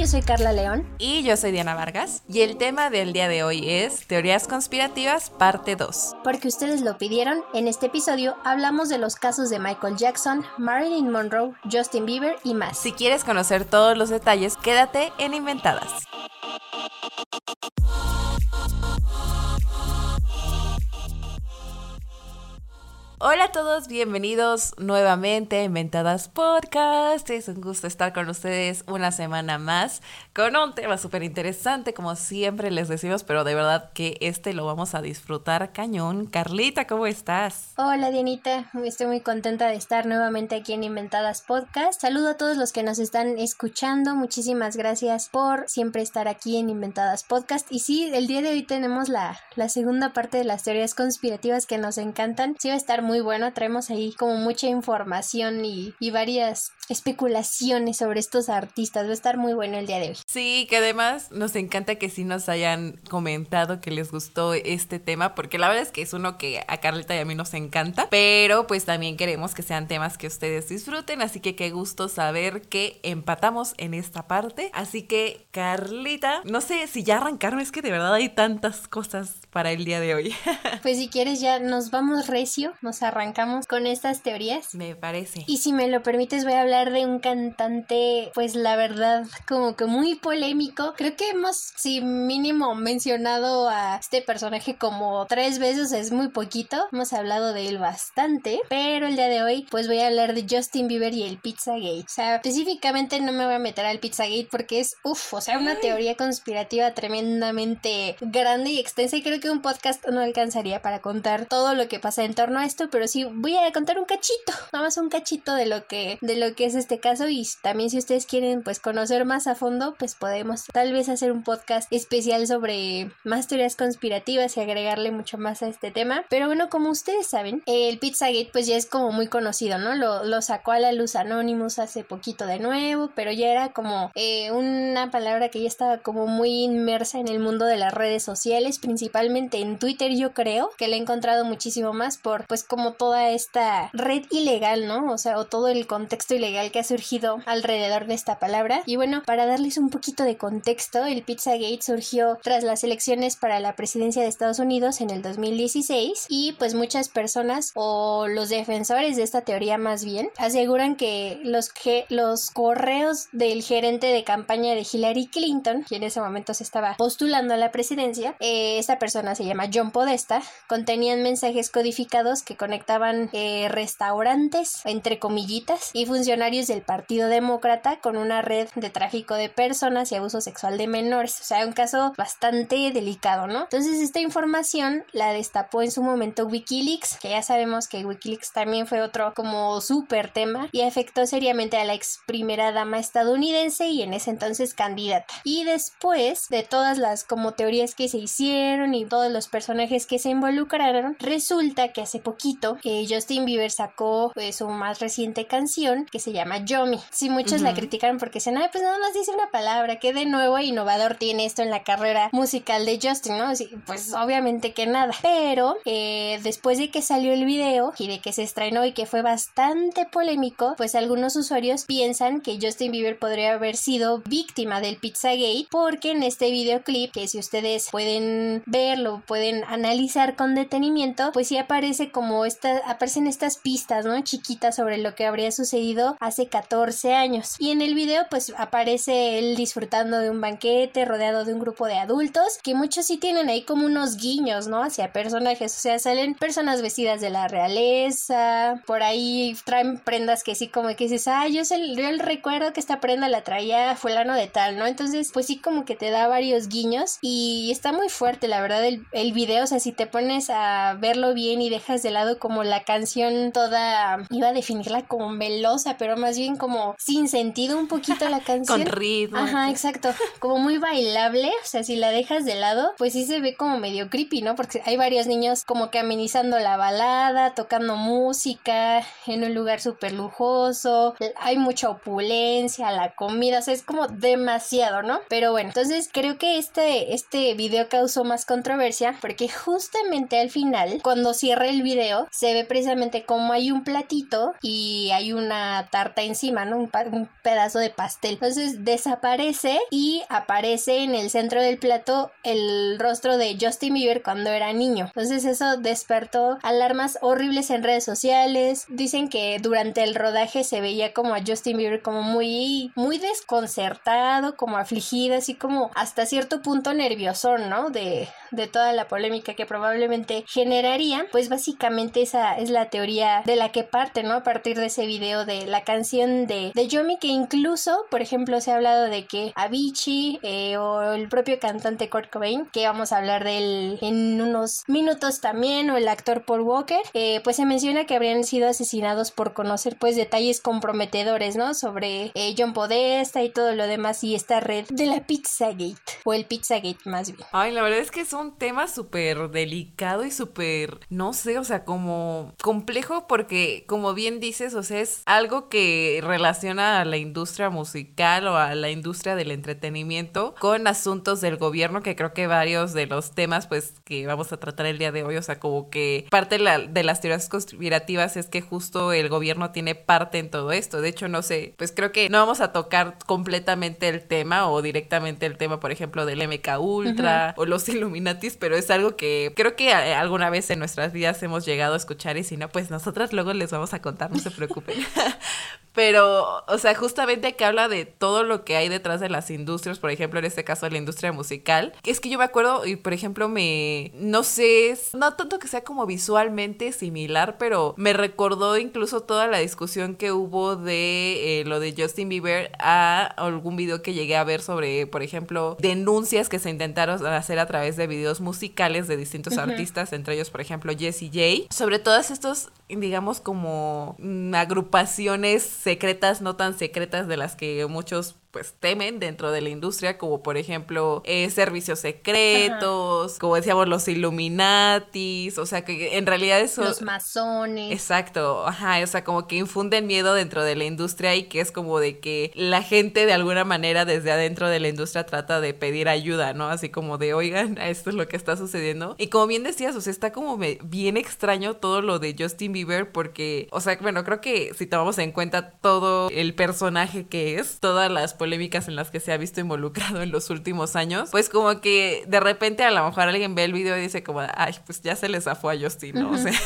Yo soy Carla León. Y yo soy Diana Vargas. Y el tema del día de hoy es Teorías conspirativas, parte 2. Porque ustedes lo pidieron, en este episodio hablamos de los casos de Michael Jackson, Marilyn Monroe, Justin Bieber y más. Si quieres conocer todos los detalles, quédate en Inventadas. Hola a todos, bienvenidos nuevamente a Inventadas Podcast. Es un gusto estar con ustedes una semana más con un tema súper interesante, como siempre les decimos, pero de verdad que este lo vamos a disfrutar cañón. Carlita, ¿cómo estás? Hola Dianita, estoy muy contenta de estar nuevamente aquí en Inventadas Podcast. Saludo a todos los que nos están escuchando, muchísimas gracias por siempre estar aquí en Inventadas Podcast. Y sí, el día de hoy tenemos la, la segunda parte de las teorías conspirativas que nos encantan. Sí va a estar muy bueno, traemos ahí como mucha información y, y varias especulaciones sobre estos artistas. Va a estar muy bueno el día de hoy. Sí, que además nos encanta que sí nos hayan comentado que les gustó este tema, porque la verdad es que es uno que a Carlita y a mí nos encanta, pero pues también queremos que sean temas que ustedes disfruten, así que qué gusto saber que empatamos en esta parte. Así que Carlita, no sé si ya arrancarme, es que de verdad hay tantas cosas para el día de hoy. pues si quieres ya nos vamos recio, nos arrancamos con estas teorías. Me parece. Y si me lo permites voy a hablar de un cantante, pues la verdad, como que muy polémico. Creo que hemos, si mínimo, mencionado a este personaje como tres veces, es muy poquito. Hemos hablado de él bastante, pero el día de hoy, pues voy a hablar de Justin Bieber y el Pizzagate. O sea, específicamente no me voy a meter al Pizzagate porque es, uff, o sea, una teoría conspirativa tremendamente grande y extensa y creo que un podcast no alcanzaría para contar todo lo que pasa en torno a esto, pero sí voy a contar un cachito, nada más un cachito de lo que de lo que es este caso y también si ustedes quieren pues conocer más a fondo, pues podemos tal vez hacer un podcast especial sobre más teorías conspirativas y agregarle mucho más a este tema. Pero bueno, como ustedes saben, el Pizzagate pues ya es como muy conocido, ¿no? Lo, lo sacó a la luz Anonymous hace poquito de nuevo, pero ya era como eh, una palabra que ya estaba como muy inmersa en el mundo de las redes sociales, principalmente en Twitter yo creo, que le he encontrado muchísimo más por pues como toda esta red ilegal, ¿no? O sea, o todo el contexto ilegal que ha surgido alrededor de esta palabra. Y bueno, para darles un poquito de contexto, el Pizzagate surgió tras las elecciones para la presidencia de Estados Unidos en el 2016 y pues muchas personas o los defensores de esta teoría más bien aseguran que los, que los correos del gerente de campaña de Hillary Clinton, que en ese momento se estaba postulando a la presidencia, eh, esta persona se llama John Podesta, contenían mensajes codificados que conectaban eh, restaurantes, entre comillitas, y funcionarios del Partido Demócrata con una red de tráfico de personas y abuso sexual de menores. O sea, un caso bastante delicado, ¿no? Entonces, esta información la destapó en su momento Wikileaks, que ya sabemos que Wikileaks también fue otro como súper tema y afectó seriamente a la ex primera dama estadounidense y en ese entonces candidata. Y después de todas las como teorías que se hicieron y todos los personajes que se involucraron, resulta que hace poquito eh, Justin Bieber sacó pues, su más reciente canción que se llama Yomi. Sí, muchos la criticaron porque dicen, ay, pues nada más dice una palabra, que de nuevo e innovador tiene esto en la carrera musical de Justin, ¿no? Sí, pues obviamente que nada. Pero eh, después de que salió el video y de que se estrenó y que fue bastante polémico, pues algunos usuarios piensan que Justin Bieber podría haber sido víctima del Pizzagate porque en este videoclip, que si ustedes pueden verlo, pueden analizar con detenimiento, pues sí aparece como aparecen estas pistas, ¿no? Chiquitas sobre lo que habría sucedido hace 14 años. Y en el video pues aparece él disfrutando de un banquete rodeado de un grupo de adultos que muchos sí tienen ahí como unos guiños, ¿no? Hacia personajes, o sea, salen personas vestidas de la realeza, por ahí traen prendas que sí como que dices, ah, yo, sé, yo el recuerdo que esta prenda la traía fulano de tal, ¿no? Entonces pues sí como que te da varios guiños y está muy fuerte la verdad el, el video, o sea, si te pones a verlo bien y dejas de lado como la canción toda, iba a definirla como melosa, pero más bien como sin sentido un poquito la canción. Con ritmo. Ajá, exacto. Como muy bailable, o sea, si la dejas de lado, pues sí se ve como medio creepy, ¿no? Porque hay varios niños como que amenizando la balada, tocando música en un lugar súper lujoso, hay mucha opulencia, la comida, o sea, es como demasiado, ¿no? Pero bueno, entonces creo que este, este video causó más controversia porque justamente al final, cuando cierra el video, se ve precisamente como hay un platito y hay una tarta encima, ¿no? Un, un pedazo de pastel. Entonces desaparece y aparece en el centro del plato el rostro de Justin Bieber cuando era niño. Entonces eso despertó alarmas horribles en redes sociales. Dicen que durante el rodaje se veía como a Justin Bieber como muy, muy desconcertado, como afligido, así como hasta cierto punto nervioso, ¿no? De, de toda la polémica que probablemente generaría. Pues básicamente esa es la teoría de la que parte, ¿no? A partir de ese video de la canción de, de Yomi, que incluso, por ejemplo, se ha hablado de que Avicii eh, o el propio cantante Kurt Cobain, que vamos a hablar de él en unos minutos también, o el actor Paul Walker, eh, pues se menciona que habrían sido asesinados por conocer pues detalles comprometedores, ¿no? Sobre eh, John Podesta y todo lo demás y esta red de la Pizzagate, o el Pizzagate más bien. Ay, la verdad es que es un tema súper delicado y súper, no sé, o sea, como complejo porque, como bien dices, o sea, es algo que relaciona a la industria musical o a la industria del entretenimiento con asuntos del gobierno, que creo que varios de los temas, pues, que vamos a tratar el día de hoy, o sea, como que parte de, las teorías conspirativas es que justo el gobierno tiene parte en todo esto. De hecho, no sé, pues creo que no vamos a tocar completamente el tema o directamente el tema, por ejemplo, del MK Ultra o los Illuminatis, pero es algo que creo que eh, alguna vez en nuestras vidas hemos llegado escuchar y si no, pues nosotras luego les vamos a contar, no se preocupen. Pero, o sea, justamente que habla de todo lo que hay detrás de las industrias, por ejemplo, en este caso de la industria musical. Es que yo me acuerdo, y por ejemplo, me, no sé, no tanto que sea como visualmente similar, pero me recordó incluso toda la discusión que hubo de eh, lo de Justin Bieber a algún video que llegué a ver sobre, por ejemplo, denuncias que se intentaron hacer a través de videos musicales de distintos artistas, entre ellos, por ejemplo, Jessie J, sobre todas estos, digamos, como mm, agrupaciones secretas, no tan secretas de las que muchos pues temen dentro de la industria, como por ejemplo eh, servicios secretos, como decíamos los Illuminatis, o sea que en realidad eso... Los masones. Exacto, ajá, o sea como que infunden miedo dentro de la industria y que es como de que la gente de alguna manera desde adentro de la industria trata de pedir ayuda, ¿no? Así como de, oigan, esto es lo que está sucediendo. Y como bien decías, o sea, está como bien extraño todo lo de Justin Bieber porque, o sea, bueno, creo que si tomamos en cuenta todo el personaje que es, todas las polémicas en las que se ha visto involucrado en los últimos años, pues como que de repente a lo mejor alguien ve el video y dice como, ay, pues ya se le zafó a Justin, ¿no? O sea...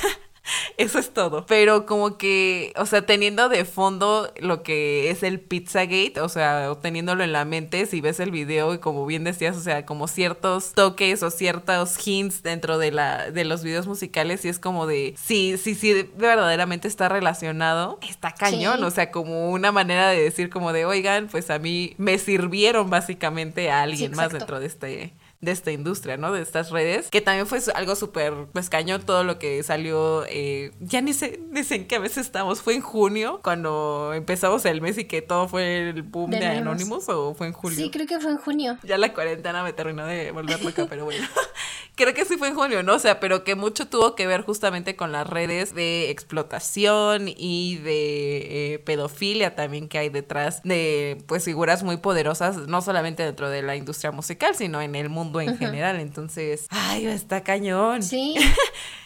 Eso es todo. Pero como que, o sea, teniendo de fondo lo que es el Pizzagate, o sea, teniéndolo en la mente, si ves el video y como bien decías, o sea, como ciertos toques o ciertos hints dentro de la de los videos musicales y es como de sí, sí, sí, verdaderamente está relacionado, está cañón, o sea, como una manera de decir como de, "Oigan, pues a mí me sirvieron básicamente a alguien más dentro de este de esta industria, ¿no? De estas redes, que también fue algo súper pues cañón todo lo que salió, eh, ya ni sé, ni sé en qué veces estamos, fue en junio cuando empezamos el mes y que todo fue el boom de, Anonymous o fue en julio. Sí, creo que fue en junio. Ya la cuarentena me terminó de volver loca, pero bueno. creo que sí fue en junio, ¿no? O sea, pero que mucho tuvo que ver justamente con las redes de explotación y de eh, pedofilia también que hay detrás de pues figuras muy poderosas, no solamente dentro de la industria musical, sino en el mundo en general. Entonces, ay, está cañón. Sí.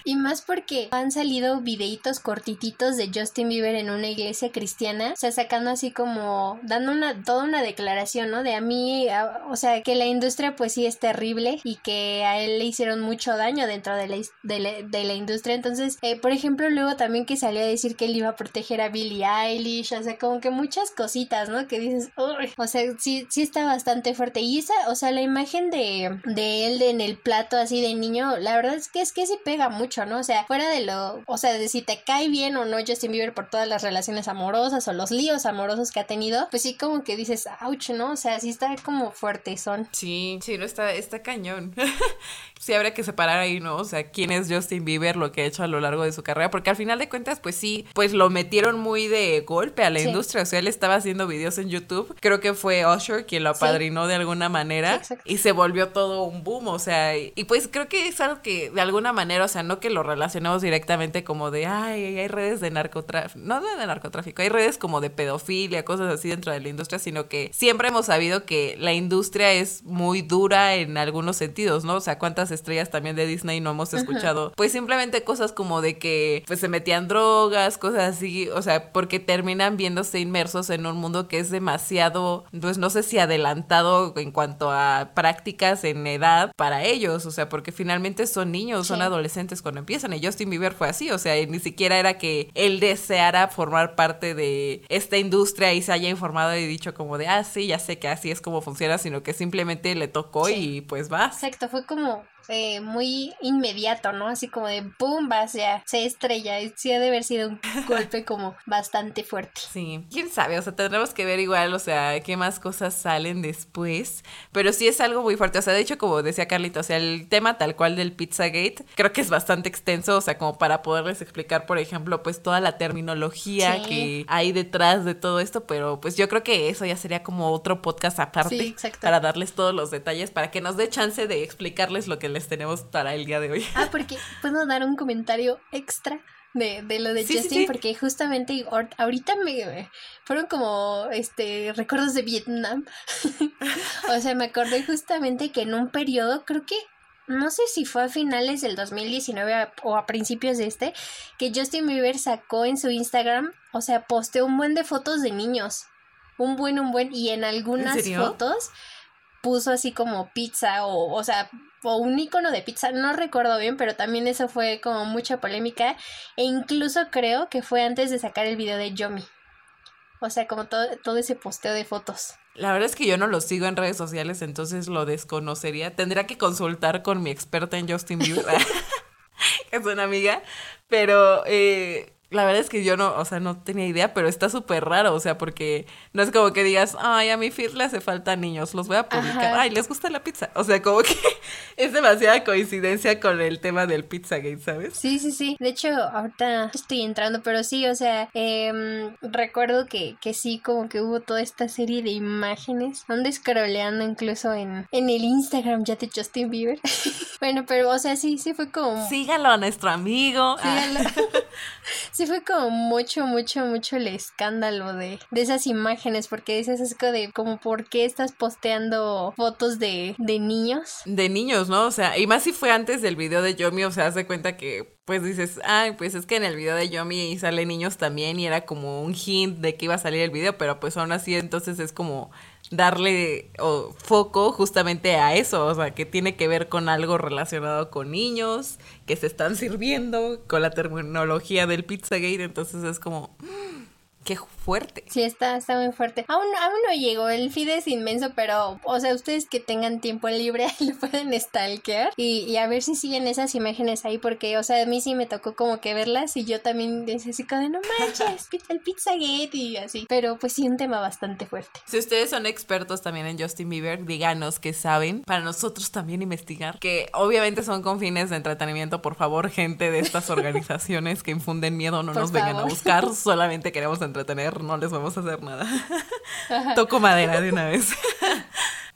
Y más porque han salido videitos cortititos de Justin Bieber en una iglesia cristiana, o sea, sacando así como, dando una, toda una declaración, ¿no? De a mí, o sea, que la industria pues sí es terrible y que a él le hicieron mucho daño dentro de la, de la, industria. Entonces, eh, por ejemplo, luego también que salió a decir que él iba a proteger a Billie Eilish, o sea, como que muchas cositas, ¿no? Que dices, Uy. o sea, sí, sí está bastante fuerte. Y esa, o sea, la imagen de, de él en el plato así de niño, la verdad es que es que sí pega mucho ¿no? O sea, fuera de lo, o sea, de si te cae bien o no Justin Bieber por todas las relaciones amorosas o los líos amorosos que ha tenido, pues sí como que dices, ouch, ¿no? O sea, sí está como fuerte son. Sí, sí, no está, está cañón. sí habría que separar ahí, ¿no? O sea, quién es Justin Bieber, lo que ha hecho a lo largo de su carrera, porque al final de cuentas, pues sí, pues lo metieron muy de golpe a la industria, o sea, él estaba haciendo videos en YouTube, creo que fue Usher quien lo apadrinó de alguna manera y se volvió todo un boom, o sea, y, y pues creo que es algo que de alguna manera, o sea, no que lo relacionemos directamente como de, ay, hay redes de narcotráfico, no de narcotráfico, hay redes como de pedofilia, cosas así dentro de la industria, sino que siempre hemos sabido que la industria es muy dura en algunos sentidos, ¿no? O sea, cuántas estrellas también de Disney no hemos escuchado, pues simplemente cosas como de que pues se metían drogas, cosas así, o sea, porque terminan viéndose inmersos en un mundo que es demasiado, pues no sé si adelantado en cuanto a prácticas en edad para ellos, o sea, porque finalmente son niños, son adolescentes cuando empiezan y Justin Bieber fue así, o sea, ni siquiera era que él deseara formar parte de esta industria y se haya informado y dicho como de, ah, sí, ya sé que así es como funciona, sino que simplemente le tocó y pues va. Exacto, fue como eh, muy inmediato, ¿no? Así como de boom, vas ya, se estrella. Sí ha de haber sido un golpe como bastante fuerte. Sí, quién sabe, o sea, tendremos que ver igual, o sea, qué más cosas salen después. Pero sí es algo muy fuerte, o sea, de hecho, como decía Carlito, o sea, el tema tal cual del Pizzagate, creo que es bastante extenso, o sea, como para poderles explicar, por ejemplo, pues toda la terminología que hay detrás de todo esto, pero pues yo creo que eso ya sería como otro podcast aparte para darles todos los detalles, para que nos dé chance de explicarles lo que les tenemos para el día de hoy. Ah, porque puedo dar un comentario extra de, de lo de Justin, porque justamente ahorita me fueron como este recuerdos de Vietnam. o sea, me acordé justamente que en un periodo, creo que no sé si fue a finales del 2019 o a principios de este, que Justin Bieber sacó en su Instagram, o sea, posteó un buen de fotos de niños. Un buen, un buen, y en algunas fotos puso así como pizza o, o sea, o un icono de pizza, no recuerdo bien, pero también eso fue como mucha polémica e incluso creo que fue antes de sacar el video de Yomi. O sea, como todo, todo ese posteo de fotos. La verdad es que yo no lo sigo en redes sociales, entonces lo desconocería. Tendría que consultar con mi experta en Justin Bieber, que es una amiga, pero eh, la verdad es que yo no, o sea, no tenía idea, pero está súper raro, o sea, porque no es como que digas, ay, a mi feed le hace falta niños, los voy a publicar, ay, les gusta la pizza. O sea, como que es demasiada coincidencia con el tema del Pizzagate, ¿sabes? Sí, sí, sí. De hecho, ahorita estoy entrando, pero sí, o sea, eh, recuerdo que, que sí, como que hubo toda esta serie de imágenes. Ando scrolleando incluso en, en el Instagram ya de Justin Bieber. bueno, pero, o sea, sí, sí fue como. Sígalo a nuestro amigo. Sígalo. sí fue como mucho, mucho, mucho el escándalo de, de esas imágenes, porque dices es de como por qué estás posteando fotos de, de niños. De niños, ¿no? O sea, y más si fue antes del video de Yomi, o sea, hace cuenta que pues dices, ay, pues es que en el video de Yomi sale niños también y era como un hint de que iba a salir el video, pero pues aún así entonces es como darle foco justamente a eso, o sea, que tiene que ver con algo relacionado con niños que se están sirviendo, con la terminología del Pizzagate, entonces es como, qué fuerte. Sí, está, está muy fuerte. Aún, aún no llegó, el feed es inmenso, pero, o sea, ustedes que tengan tiempo libre lo pueden stalkear y, y a ver si siguen esas imágenes ahí, porque, o sea, a mí sí me tocó como que verlas y yo también decía así como de no manches, el Pizzagate y así. Pero pues sí, un tema bastante fuerte. Si ustedes son expertos también en Justin Bieber, díganos que saben para nosotros también investigar, que obviamente son con fines de entretenimiento, por favor, gente de estas organizaciones que infunden miedo, no nos vengan a buscar, solamente queremos entretener no les vamos a hacer nada. Toco madera de una vez.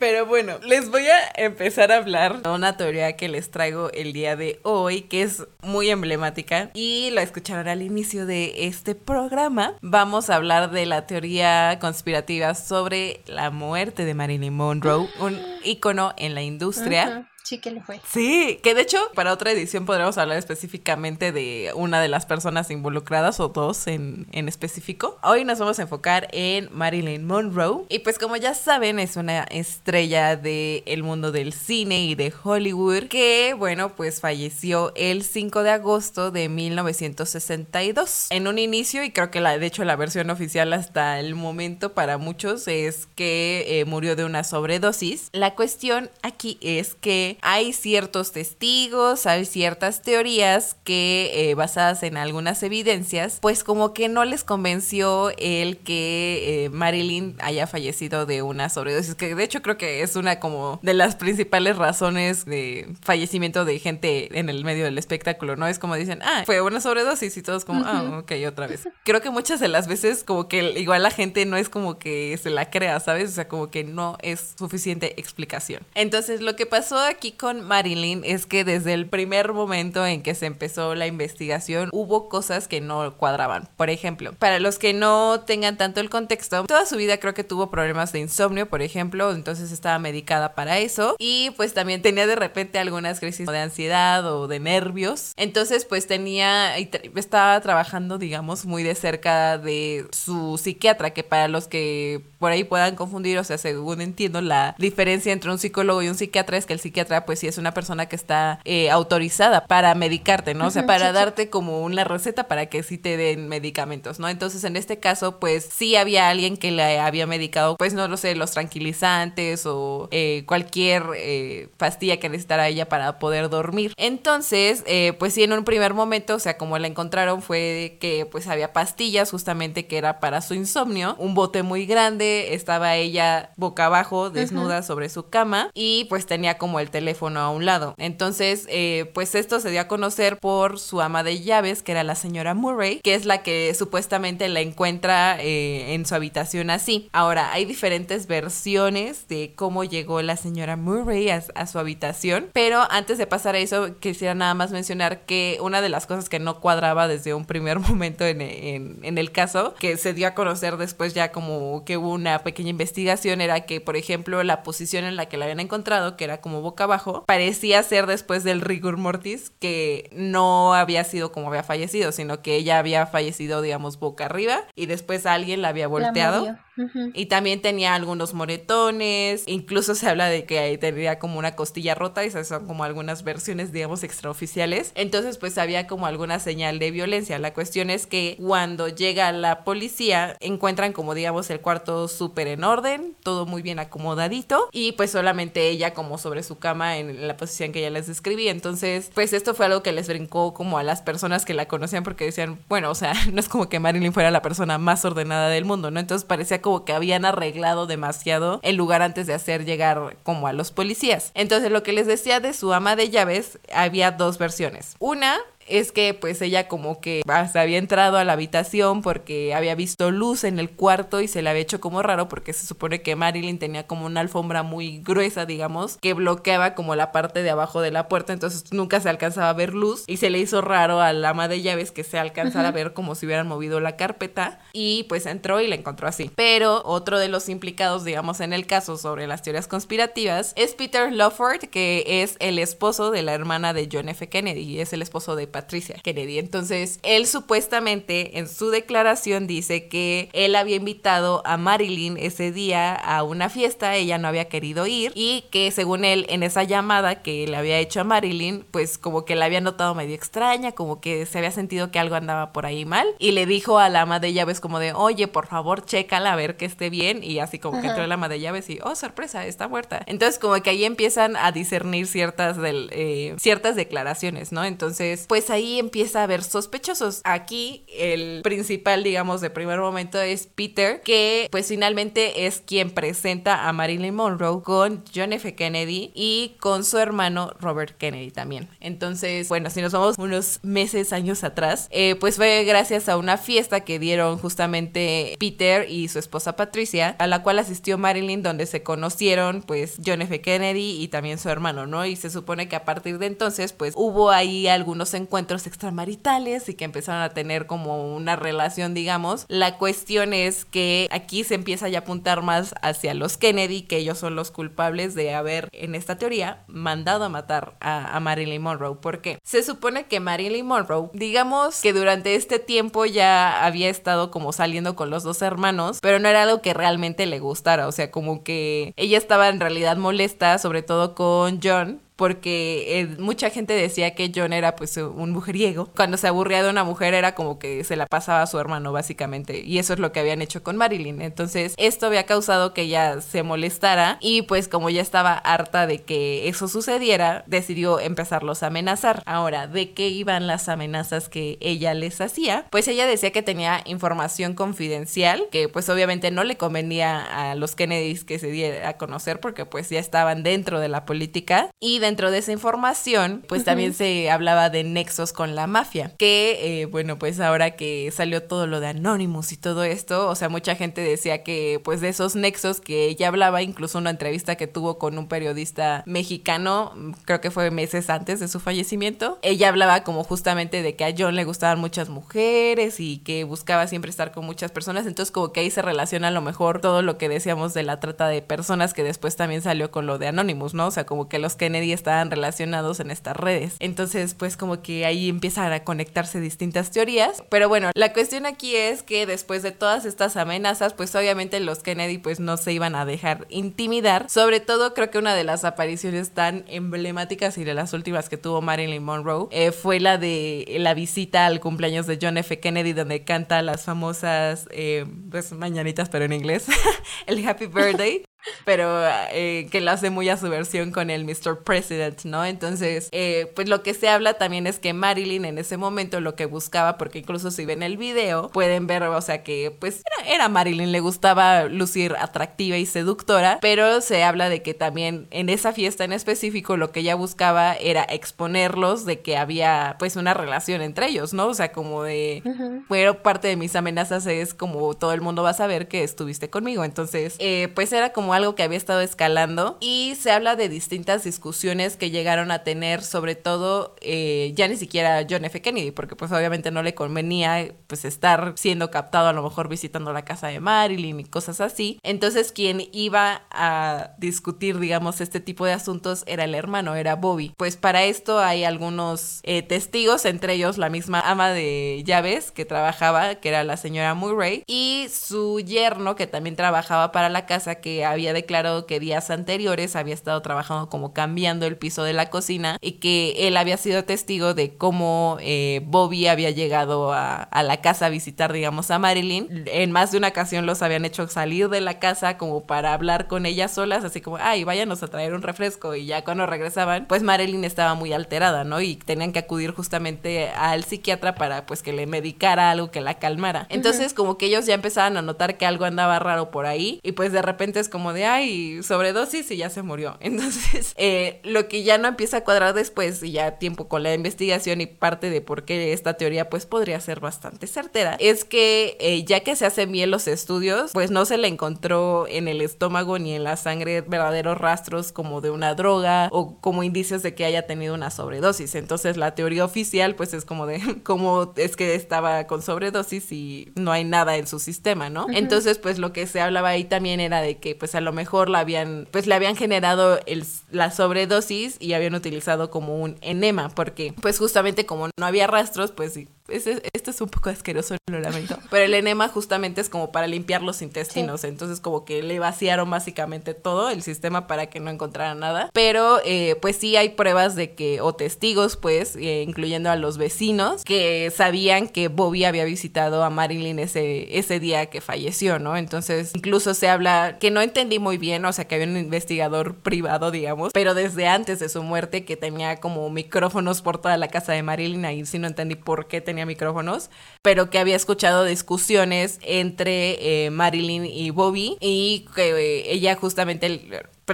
Pero bueno, les voy a empezar a hablar de una teoría que les traigo el día de hoy, que es muy emblemática y la escucharán al inicio de este programa. Vamos a hablar de la teoría conspirativa sobre la muerte de Marilyn Monroe, un ícono en la industria. Sí, que le fue. Sí, que de hecho para otra edición podremos hablar específicamente de una de las personas involucradas o dos en, en específico. Hoy nos vamos a enfocar en Marilyn Monroe y pues como ya saben es una estrella del el mundo del cine y de Hollywood que bueno pues falleció el 5 de agosto de 1962. En un inicio y creo que la, de hecho la versión oficial hasta el momento para muchos es que eh, murió de una sobredosis. La cuestión aquí es que hay ciertos testigos, hay ciertas teorías que eh, basadas en algunas evidencias, pues como que no les convenció el que eh, Marilyn haya fallecido de una sobredosis, que de hecho creo que es una como de las principales razones de fallecimiento de gente en el medio del espectáculo, ¿no? Es como dicen, ah, fue una sobredosis y todos como, ah, ok, otra vez. Creo que muchas de las veces como que igual la gente no es como que se la crea, ¿sabes? O sea, como que no es suficiente explicación. Entonces lo que pasó aquí aquí con Marilyn es que desde el primer momento en que se empezó la investigación hubo cosas que no cuadraban. Por ejemplo, para los que no tengan tanto el contexto, toda su vida creo que tuvo problemas de insomnio, por ejemplo, entonces estaba medicada para eso y pues también tenía de repente algunas crisis de ansiedad o de nervios. Entonces pues tenía, estaba trabajando digamos muy de cerca de su psiquiatra, que para los que por ahí puedan confundir, o sea, según entiendo, la diferencia entre un psicólogo y un psiquiatra es que el psiquiatra, pues sí es una persona que está eh, autorizada para medicarte, ¿no? O sea, para darte como una receta para que sí te den medicamentos, ¿no? Entonces, en este caso, pues sí había alguien que le había medicado, pues no lo sé, los tranquilizantes o eh, cualquier eh, pastilla que necesitara ella para poder dormir. Entonces, pues sí, en un primer momento, o sea, como la encontraron fue que pues había pastillas justamente que era para su insomnio, un bote muy grande, estaba ella boca abajo, desnuda sobre su cama y pues tenía como el teléfono a un lado. Entonces, eh, pues esto se dio a conocer por su ama de llaves, que era la señora Murray, que es la que supuestamente la encuentra eh, en su habitación así. Ahora, hay diferentes versiones de cómo llegó la señora Murray a, su habitación, pero antes de pasar a eso, quisiera nada más mencionar que una de las cosas que no cuadraba desde un primer momento en, el caso, que se dio a conocer después ya como que hubo un una pequeña investigación era que, por ejemplo, la posición en la que la habían encontrado, que era como boca abajo, parecía ser después del rigor mortis, que no había sido como había fallecido, sino que ella había fallecido, digamos, boca arriba y después alguien la había volteado. Y también tenía algunos moretones, incluso se habla de que ahí tenía como una costilla rota, y esas son como algunas versiones, digamos, extraoficiales. Entonces, pues había como alguna señal de violencia. La cuestión es que cuando llega la policía, encuentran como, digamos, el cuarto súper en orden, todo muy bien acomodadito, y pues solamente ella como sobre su cama en la posición que ya les describí. Entonces, pues esto fue algo que les brincó como a las personas que la conocían porque decían, bueno, o sea, no es como que Marilyn fuera la persona más ordenada del mundo, ¿no? Entonces parecía como que habían arreglado demasiado el lugar antes de hacer llegar como a los policías. Entonces lo que les decía de su ama de llaves, había dos versiones. Una es que pues ella como que se había entrado a la habitación porque había visto luz en el cuarto y se le había hecho como raro porque se supone que Marilyn tenía como una alfombra muy gruesa, digamos, que bloqueaba como la parte de abajo de la puerta, entonces nunca se alcanzaba a ver luz y se le hizo raro al ama de llaves que se alcanzara a ver como si hubieran movido la carpeta y pues entró y la encontró así. Pero otro de los implicados, digamos, en el caso sobre las teorías conspirativas es Peter Lawford, que es el esposo de la hermana de John F. Kennedy y es el esposo de Patricia Kennedy. Entonces, él supuestamente en su declaración dice que él había invitado a Marilyn ese día a una fiesta, ella no había querido ir y que según él en esa llamada que le había hecho a Marilyn, pues como que la había notado medio extraña, como que se había sentido que algo andaba por ahí mal y le dijo a la ama de llaves como de, oye, por favor, chécala a ver que esté bien y así como que entró la ama de llaves y, oh, sorpresa, está muerta. Entonces como que ahí empiezan a discernir ciertas, del, eh, ciertas declaraciones, ¿no? Entonces, pues ahí empieza a haber sospechosos. Aquí el principal, digamos, de primer momento es Peter, que pues finalmente es quien presenta a Marilyn Monroe con John F. Kennedy y con su hermano Robert Kennedy también. Entonces, bueno, si nos vamos unos meses, años atrás, eh, pues fue gracias a una fiesta que dieron justamente Peter y su esposa Patricia, a la cual asistió Marilyn, donde se conocieron pues John F. Kennedy y también su hermano, ¿no? Y se supone que a partir de entonces pues hubo ahí algunos encuentros encuentros extramaritales y que empezaron a tener como una relación, digamos. La cuestión es que aquí se empieza ya a apuntar más hacia los Kennedy, que ellos son los culpables de haber, en esta teoría, mandado a matar a, Marilyn Monroe. ¿Por qué? Se supone que Marilyn Monroe, digamos que durante este tiempo ya había estado como saliendo con los dos hermanos, pero no era algo que realmente le gustara, o sea, como que ella estaba en realidad molesta, sobre todo con John, porque eh, mucha gente decía que John era pues un mujeriego. Cuando se aburría de una mujer era como que se la pasaba a su hermano básicamente y eso es lo que habían hecho con Marilyn. Entonces esto había causado que ella se molestara y pues como ya estaba harta de que eso sucediera, decidió empezarlos a amenazar. Ahora, ¿de qué iban las amenazas que ella les hacía? Pues ella decía que tenía información confidencial que pues obviamente no le convenía a los Kennedys que se diera a conocer porque pues ya estaban dentro de la política y de dentro de esa información, pues también se hablaba de nexos con la mafia, que, eh, bueno, pues ahora que salió todo lo de Anonymous y todo esto, o sea, mucha gente decía que, pues de esos nexos que ella hablaba, incluso una entrevista que tuvo con un periodista mexicano, creo que fue meses antes de su fallecimiento, ella hablaba como justamente de que a John le gustaban muchas mujeres y que buscaba siempre estar con muchas personas, entonces como que ahí se relaciona a lo mejor todo lo que decíamos de la trata de personas que después también salió con lo de Anonymous, ¿no? O sea, como que los Kennedy estaban relacionados en estas redes. Entonces, pues como que ahí empiezan a conectarse distintas teorías, pero bueno, la cuestión aquí es que después de todas estas amenazas, pues obviamente los Kennedy pues no se iban a dejar intimidar, sobre todo creo que una de las apariciones tan emblemáticas y de las últimas que tuvo Marilyn Monroe eh, fue la de la visita al cumpleaños de John F. Kennedy donde canta las famosas eh, pues mañanitas pero en inglés el Happy Birthday pero eh, que lo hace muy a su versión con el Mr. President, ¿no? Entonces, eh, pues lo que se habla también es que Marilyn en ese momento lo que buscaba, porque incluso si ven el video, pueden ver, o sea, que pues era, era Marilyn, le gustaba lucir atractiva y seductora, pero se habla de que también en esa fiesta en específico lo que ella buscaba era exponerlos de que había pues una relación entre ellos, ¿no? O sea, como de, pero parte de mis amenazas es como todo el mundo va a saber que estuviste conmigo, entonces, eh, pues era como algo que había estado escalando y se habla de distintas discusiones que llegaron a tener, sobre todo eh, ya ni siquiera John F. Kennedy, porque pues obviamente no le convenía pues estar siendo captado a lo mejor visitando la casa de Marilyn y cosas así. Entonces quien iba a discutir, digamos, este tipo de asuntos era el hermano, era Bobby. Pues para esto hay algunos eh, testigos, entre ellos la misma ama de llaves que trabajaba, que era la señora Murray, y su yerno que también trabajaba para la casa que había había declarado que días anteriores había estado trabajando como cambiando el piso de la cocina y que él había sido testigo de cómo eh, Bobby había llegado a, la casa a visitar, digamos, a Marilyn. En más de una ocasión los habían hecho salir de la casa como para hablar con ellas solas, así como, ay, váyanos a traer un refresco. Y ya cuando regresaban, pues Marilyn estaba muy alterada, ¿no? Y tenían que acudir justamente al psiquiatra para pues que le medicara algo que la calmara. Entonces como que ellos ya empezaban a notar que algo andaba raro por ahí y pues de repente es como de, ay, sobredosis y ya se murió. Entonces, eh, lo que ya no empieza a cuadrar después y ya tiempo con la investigación y parte de por qué esta teoría pues podría ser bastante certera, es que eh, ya que se hacen bien los estudios, pues no se le encontró en el estómago ni en la sangre verdaderos rastros como de una droga o como indicios de que haya tenido una sobredosis. Entonces, la teoría oficial pues es como de cómo es que estaba con sobredosis y no hay nada en su sistema, ¿no? Entonces, pues lo que se hablaba ahí también era de que pues lo mejor la habían, pues le habían generado el, la sobredosis y habían utilizado como un enema, porque pues justamente como no había rastros, pues sí, esto es un poco asqueroso, lo lamento. Pero el enema justamente es como para limpiar los intestinos. Entonces, como que le vaciaron básicamente todo el sistema para que no encontrara nada. Pero, eh, pues sí hay pruebas de que, o testigos, pues, eh, incluyendo a los vecinos, que sabían que Bobby había visitado a Marilyn ese, ese día que falleció, ¿no? Entonces, incluso se habla que no entendí muy bien, o sea, que había un investigador privado, digamos, pero desde antes de su muerte que tenía como micrófonos por toda la casa de Marilyn, ahí sí no entendí por qué tenía micrófonos, pero que había escuchado discusiones entre eh, Marilyn y Bobby y que eh, ella justamente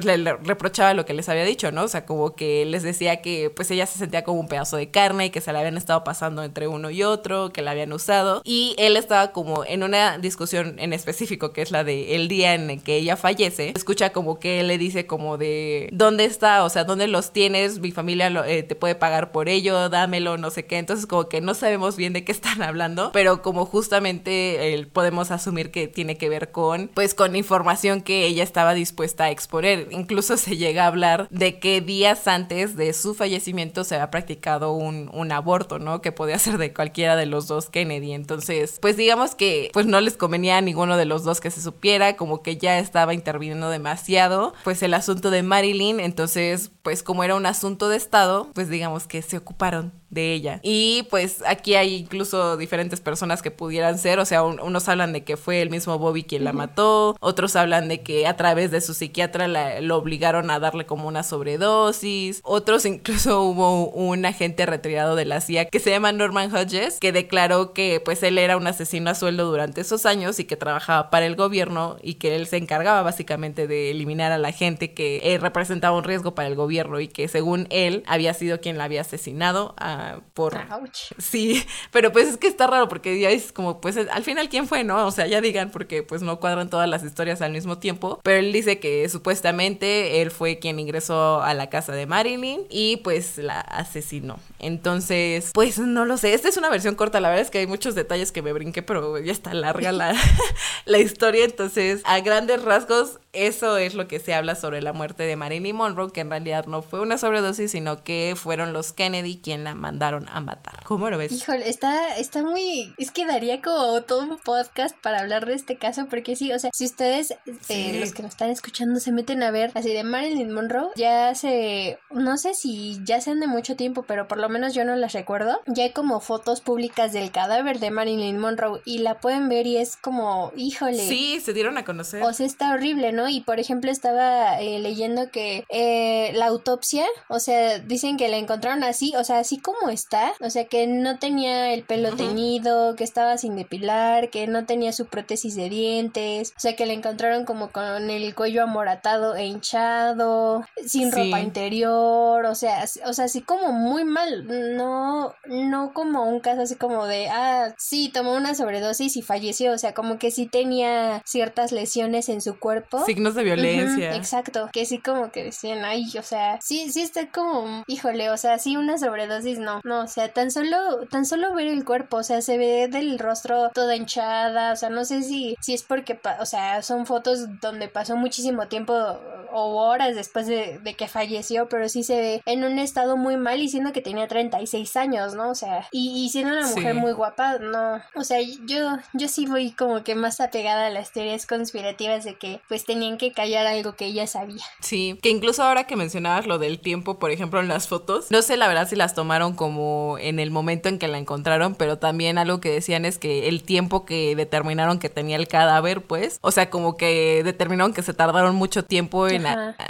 pues le, reprochaba lo que les había dicho, ¿no? O sea, como que les decía que pues ella se sentía como un pedazo de carne y que se la habían estado pasando entre uno y otro, que la habían usado. Y él estaba como en una discusión en específico, que es la de el día en el que ella fallece. Escucha como que él le dice como de, ¿dónde está? O sea, ¿dónde los tienes? Mi familia eh, te puede pagar por ello, dámelo, no sé qué. Entonces como que no sabemos bien de qué están hablando, pero como justamente podemos asumir que tiene que ver con, pues con información que ella estaba dispuesta a exponer incluso se llega a hablar de que días antes de su fallecimiento se había practicado un, un aborto, ¿no? Que podía ser de cualquiera de los dos Kennedy. Entonces, pues digamos que pues no les convenía a ninguno de los dos que se supiera, como que ya estaba interviniendo demasiado, pues el asunto de Marilyn, entonces, pues como era un asunto de Estado, pues digamos que se ocuparon de ella. Y pues aquí hay incluso diferentes personas que pudieran ser, o sea, unos hablan de que fue el mismo Bobby quien la mató, otros hablan de que a través de su psiquiatra la, lo obligaron a darle como una sobredosis, otros incluso hubo un agente retirado de la CIA que se llama Norman Hodges, que declaró que pues él era un asesino a sueldo durante esos años y que trabajaba para el gobierno y que él se encargaba básicamente de eliminar a la gente que eh, representaba un riesgo para el gobierno y que según él había sido quien la había asesinado por... Sí, pero pues es que está raro porque ya es como pues al final quién fue, ¿no? O sea, ya digan porque pues no cuadran todas las historias al mismo tiempo, pero él dice que supuestamente él fue quien ingresó a la casa de Marilyn y pues la asesinó. Entonces, pues no lo sé, esta es una versión corta, la verdad es que hay muchos detalles que me brinqué, pero ya está larga la, la historia, entonces a grandes rasgos eso es lo que se habla sobre la muerte de Marilyn Monroe, que en realidad no fue una sobredosis, sino que fueron los Kennedy quien la mandaron a matar. ¿Cómo lo ves? Híjole, está, está muy... Es que daría como todo un podcast para hablar de este caso, porque sí, o sea, si ustedes, eh, los que nos están escuchando, se meten a ver así de Marilyn Monroe, ya hace, no sé si ya sean de mucho tiempo, pero por lo menos yo no las recuerdo, ya hay como fotos públicas del cadáver de Marilyn Monroe y la pueden ver y es como, híjole. Sí, se dieron a conocer. O sea, está horrible, ¿no? Y por ejemplo estaba eh, leyendo que eh, la autopsia, o sea, dicen que la encontraron así, o sea, así como está, o sea, que no tenía el pelo teñido, que estaba sin depilar, que no tenía su prótesis de dientes, o sea, que la encontraron como con el cuello amoratado e hinchado, sin ropa interior, o sea, o sea, así como muy mal, no, no como un caso así como de, ah, sí, tomó una sobredosis y falleció, o sea, como que sí tenía ciertas lesiones en su cuerpo. Signos de violencia. exacto, que sí como que decían, ay, o sea, sí, sí está como, híjole, o sea, sí una sobredosis, no, no, o sea, tan solo, tan solo ver el cuerpo, o sea, se ve del rostro toda hinchada, o sea, no sé si, si es porque, o sea, son fotos donde pasó muchísimo tiempo o horas después de, que falleció, pero sí se ve en un estado muy mal y siendo que tenía 36 años, ¿no? O sea, y, y siendo una mujer muy guapa, no, o sea, yo, yo sí voy como que más apegada a las teorías conspirativas de que pues tenían que callar algo que ella sabía. Sí, que incluso ahora que mencionabas lo del tiempo, por ejemplo, en las fotos, no sé la verdad si las tomaron como en el momento en que la encontraron, pero también algo que decían es que el tiempo que determinaron que tenía el cadáver, pues, o sea, como que determinaron que se tardaron mucho tiempo en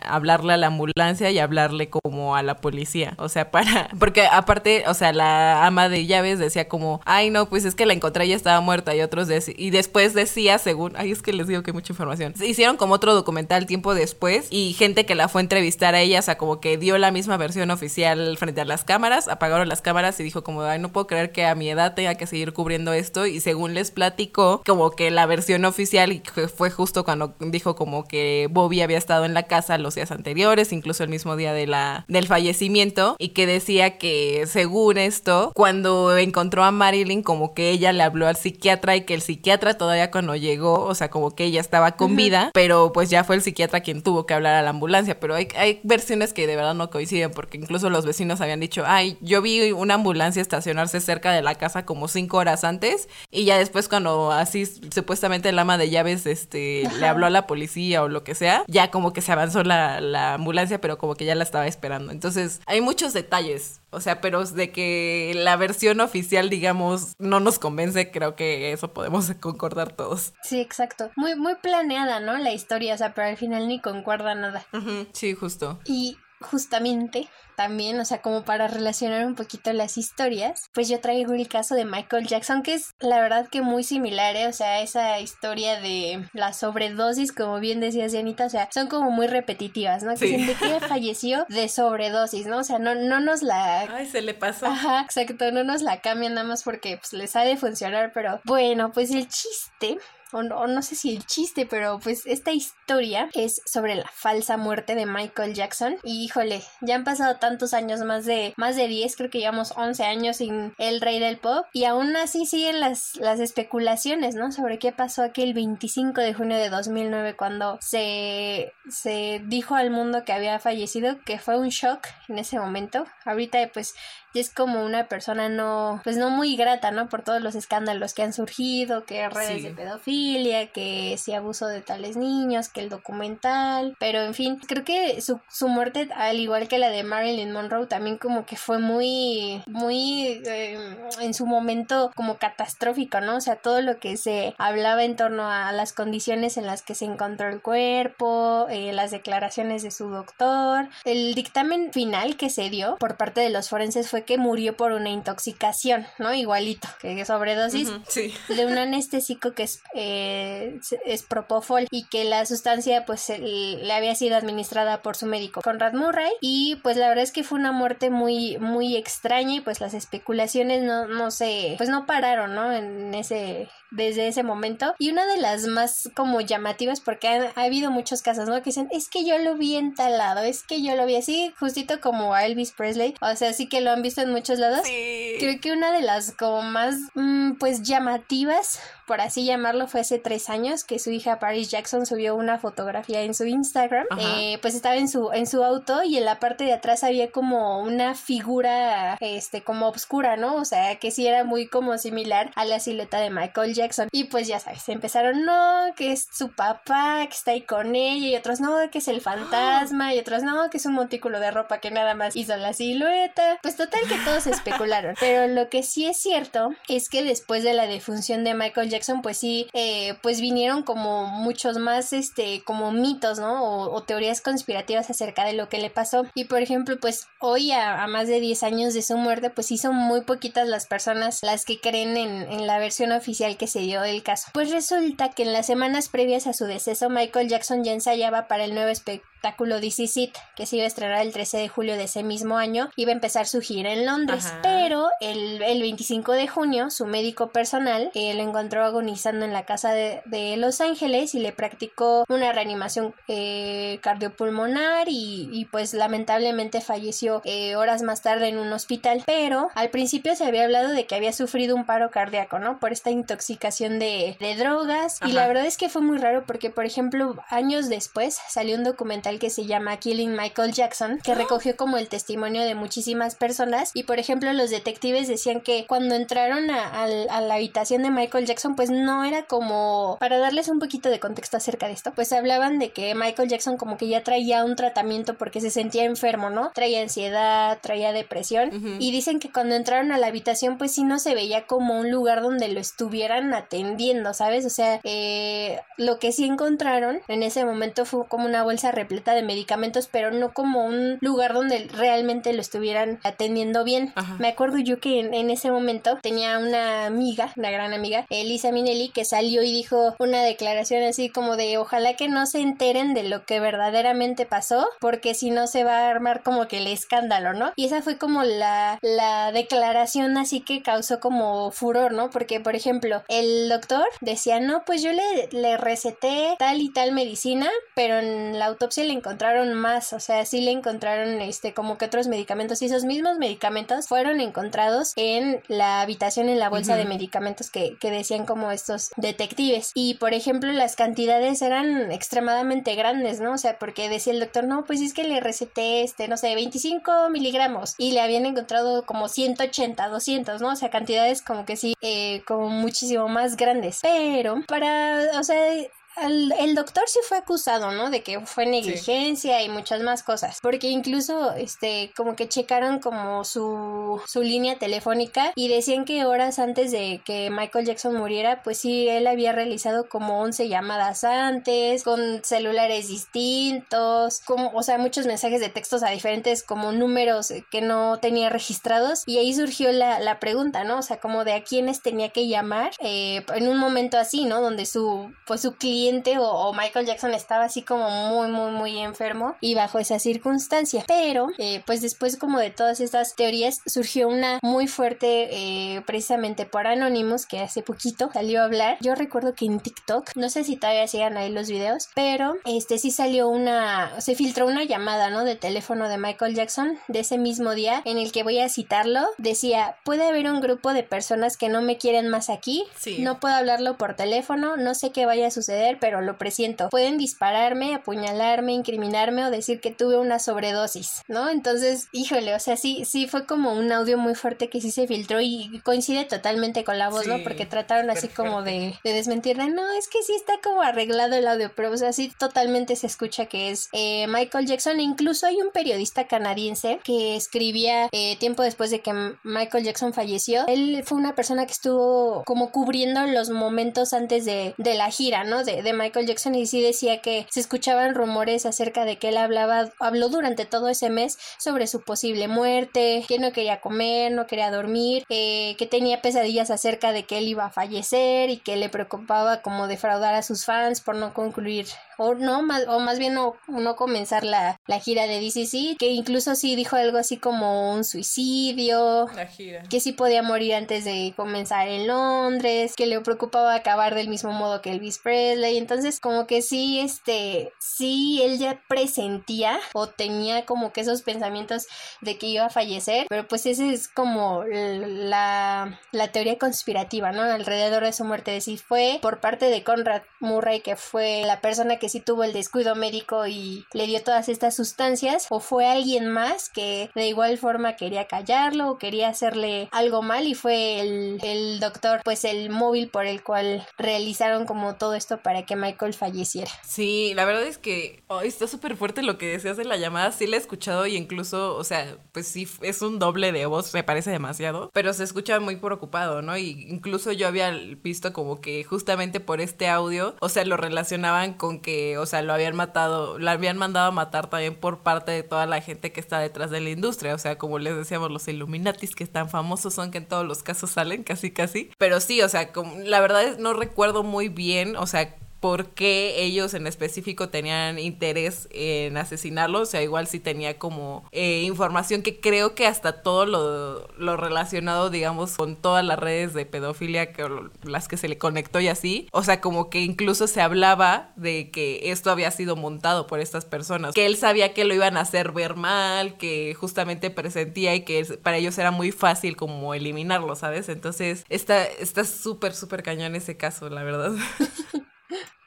hablarle a la ambulancia y hablarle como a la policía, o sea, para, porque aparte, o sea, la ama de llaves decía como, ay no, pues es que la encontré y estaba muerta y otros y después decía, según, ay es que les digo que hay mucha información, hicieron como otro documental tiempo después y gente que la fue a entrevistar a ella, o sea, como que dio la misma versión oficial frente a las cámaras, apagaron las cámaras y dijo como, ay, no puedo creer que a mi edad tenga que seguir cubriendo esto y según les platicó, como que la versión oficial fue justo cuando dijo como que Bobby había estado en la casa los días anteriores, incluso el mismo día de la, del fallecimiento y que decía que según esto, cuando encontró a Marilyn, como que ella le habló al psiquiatra y que el psiquiatra todavía cuando llegó, o sea, como que ella estaba con vida, pero pues ya fue el psiquiatra quien tuvo que hablar a la ambulancia, pero hay, hay versiones que de verdad no coinciden porque incluso los vecinos habían dicho, ay, yo vi una ambulancia estacionarse cerca de la casa como cinco horas antes y ya después cuando así supuestamente el ama de llaves este le habló a la policía o lo que sea, ya como que se avanzó la, la ambulancia, pero como que ya la estaba esperando. Entonces hay muchos detalles o sea, pero de que la versión oficial, digamos, no nos convence, creo que eso podemos concordar todos. Sí, exacto. Muy, muy planeada, ¿no? La historia, o sea, pero al final ni concuerda nada. Sí, justo. Y justamente también, o sea, como para relacionar un poquito las historias, pues yo traigo el caso de Michael Jackson, que es la verdad que muy similar, ¿eh? o sea, esa historia de la sobredosis, como bien decía Anita, o sea, son como muy repetitivas, ¿no? Que sí. que falleció de sobredosis, ¿no? O sea, no, no nos la... Ay, se le pasó. Ajá, exacto, no nos la cambian nada más porque pues les ha de funcionar, pero bueno, pues el chiste o no, sé si el chiste, pero pues esta historia es sobre la falsa muerte de Michael Jackson. Y híjole, ya han pasado tantos años, más de, más de 10, creo que llevamos 11 años sin el rey del pop. Y aún así siguen las, las especulaciones, ¿no? Sobre qué pasó aquel 25 de junio de 2009 cuando se, se dijo al mundo que había fallecido, que fue un shock en ese momento. Ahorita pues es como una persona no, pues no muy grata, ¿no? Por todos los escándalos que han surgido, que redes de pedofilia, que si abuso de tales niños, que el documental, pero en fin, creo que su, su muerte, al igual que la de Marilyn Monroe, también como que fue muy, muy eh, en su momento como catastrófico, ¿no? O sea, todo lo que se hablaba en torno a las condiciones en las que se encontró el cuerpo, eh, las declaraciones de su doctor, el dictamen final que se dio por parte de los forenses fue que murió por una intoxicación, ¿no? Igualito que sobredosis de un anestésico que es, eh, es propofol y que la sustancia pues le había sido administrada por su médico Conrad Murray y pues la verdad es que fue una muerte muy muy extraña y pues las especulaciones no no se pues no pararon, ¿no? En ese desde ese momento y una de las más como llamativas porque ha, habido muchos casos, ¿no? Que dicen, es que yo lo vi entalado, es que yo lo vi así, justito como a Elvis Presley, o sea, sí que lo han visto en muchos lados. Creo que una de las como más, mm, pues llamativas por así llamarlo, fue hace tres años que su hija Paris Jackson subió una fotografía en su Instagram. Eh, pues estaba en su, en su auto y en la parte de atrás había como una figura, este, como oscura, ¿no? O sea, que sí era muy como similar a la silueta de Michael Jackson. Y pues ya sabes, empezaron, no, que es su papá, que está ahí con ella, y otros, no, que es el fantasma, y otros, no, que es un montículo de ropa que nada más hizo la silueta. Pues total que todos especularon. Pero lo que sí es cierto es que después de la defunción de Michael Jackson, pues sí, eh, pues vinieron como muchos más, este, como mitos, ¿no? O, teorías conspirativas acerca de lo que le pasó. Y por ejemplo, pues hoy a, más de 10 años de su muerte, pues sí son muy poquitas las personas las que creen en, en la versión oficial que se dio del caso. Pues resulta que en las semanas previas a su deceso, Michael Jackson ya ensayaba para el nuevo espectáculo espectáculo DC Sit, que se iba a estrenar el 13 de julio de ese mismo año, iba a empezar su gira en Londres. Pero el, el, 25 de junio, su médico personal eh, lo encontró agonizando en la casa de, de, Los Ángeles y le practicó una reanimación eh, cardiopulmonar y, y, pues lamentablemente falleció eh, horas más tarde en un hospital. Pero al principio se había hablado de que había sufrido un paro cardíaco, ¿no? Por esta intoxicación de, de drogas. Y la verdad es que fue muy raro porque, por ejemplo, años después salió un documental que se llama Killing Michael Jackson, que recogió como el testimonio de muchísimas personas y por ejemplo los detectives decían que cuando entraron a, la habitación de Michael Jackson pues no era como para darles un poquito de contexto acerca de esto pues hablaban de que Michael Jackson como que ya traía un tratamiento porque se sentía enfermo, ¿no? Traía ansiedad, traía depresión y dicen que cuando entraron a la habitación pues sí no se veía como un lugar donde lo estuvieran atendiendo, ¿sabes? O sea, eh, lo que sí encontraron en ese momento fue como una bolsa repleta de medicamentos, pero no como un lugar donde realmente lo estuvieran atendiendo bien. Me acuerdo yo que en, ese momento tenía una amiga, una gran amiga, Elisa Minelli, que salió y dijo una declaración así como de ojalá que no se enteren de lo que verdaderamente pasó, porque si no se va a armar como que el escándalo, ¿no? Y esa fue como la, la declaración así que causó como furor, ¿no? Porque, por ejemplo, el doctor decía, no, pues yo le, le receté tal y tal medicina, pero en la autopsia le encontraron más, o sea, sí le encontraron este como que otros medicamentos y esos mismos medicamentos fueron encontrados en la habitación en la bolsa de medicamentos que, que decían como estos detectives y por ejemplo las cantidades eran extremadamente grandes, ¿no? O sea, porque decía el doctor, no, pues es que le receté este, no sé, 25 miligramos y le habían encontrado como 180, 200, ¿no? O sea, cantidades como que sí, eh, como muchísimo más grandes. Pero para, o sea, el, doctor sí fue acusado, ¿no? De que fue negligencia y muchas más cosas. Porque incluso, este, como que checaron como su, su línea telefónica y decían que horas antes de que Michael Jackson muriera, pues sí, él había realizado como 11 llamadas antes, con celulares distintos, como, o sea, muchos mensajes de textos a diferentes como números que no tenía registrados. Y ahí surgió la, la pregunta, ¿no? O sea, como de a quiénes tenía que llamar eh, en un momento así, ¿no? Donde su, pues su cliente o, Michael Jackson estaba así como muy, muy, muy enfermo y bajo esa circunstancia. Pero, eh, pues después como de todas estas teorías, surgió una muy fuerte eh, precisamente por Anonymous, que hace poquito salió a hablar. Yo recuerdo que en TikTok, no sé si todavía sigan ahí los videos, pero este sí salió una, se filtró una llamada, ¿no? De teléfono de Michael Jackson de ese mismo día en el que voy a citarlo. Decía, puede haber un grupo de personas que no me quieren más aquí, no puedo hablarlo por teléfono, no sé qué vaya a suceder, pero lo presiento. Pueden dispararme, apuñalarme, incriminarme o decir que tuve una sobredosis, ¿no? Entonces, híjole, o sea, sí, sí fue como un audio muy fuerte que sí se filtró y coincide totalmente con la voz, ¿no? Porque trataron así como de, de desmentir, no, es que sí está como arreglado el audio, pero o sea, sí totalmente se escucha que es eh, Michael Jackson. E incluso hay un periodista canadiense que escribía eh, tiempo después de que Michael Jackson falleció. Él fue una persona que estuvo como cubriendo los momentos antes de, de la gira, ¿no? De, de, Michael Jackson y sí decía que se escuchaban rumores acerca de que él hablaba, habló durante todo ese mes sobre su posible muerte, que no quería comer, no quería dormir, eh, que tenía pesadillas acerca de que él iba a fallecer y que le preocupaba como defraudar a sus fans por no concluir o no, más, o más bien no, no comenzar la, la gira de DCC, que incluso sí dijo algo así como un suicidio, la gira. que sí podía morir antes de comenzar en Londres, que le preocupaba acabar del mismo modo que Elvis Presley, entonces como que sí, este, sí, él ya presentía o tenía como que esos pensamientos de que iba a fallecer, pero pues ese es como la, la teoría conspirativa, ¿no? Alrededor de su muerte, si fue por parte de Conrad Murray, que fue la persona que si tuvo el descuido médico y le dio todas estas sustancias o fue alguien más que de igual forma quería callarlo o quería hacerle algo mal y fue el, el doctor pues el móvil por el cual realizaron como todo esto para que Michael falleciera. Sí, la verdad es que está súper fuerte lo que decías de la llamada, sí la he escuchado y incluso, o sea, pues sí es un doble de voz, me parece demasiado, pero se escucha muy preocupado, ¿no? Y incluso yo había visto como que justamente por este audio, o sea, lo relacionaban con que o sea, lo habían matado, lo habían mandado a matar también por parte de toda la gente que está detrás de la industria, o sea, como les decíamos, los Illuminatis que están famosos son que en todos los casos salen, casi casi, pero sí, o sea, como, la verdad es, no recuerdo muy bien, o sea, por qué ellos en específico tenían interés en asesinarlo. O sea, igual sí tenía como eh, información que creo que hasta todo lo, lo, relacionado, digamos, con todas las redes de pedofilia, que, las que se le conectó y así. O sea, como que incluso se hablaba de que esto había sido montado por estas personas. Que él sabía que lo iban a hacer ver mal, que justamente presentía y que para ellos era muy fácil como eliminarlo, ¿sabes? Entonces, está súper, súper cañón ese caso, la verdad.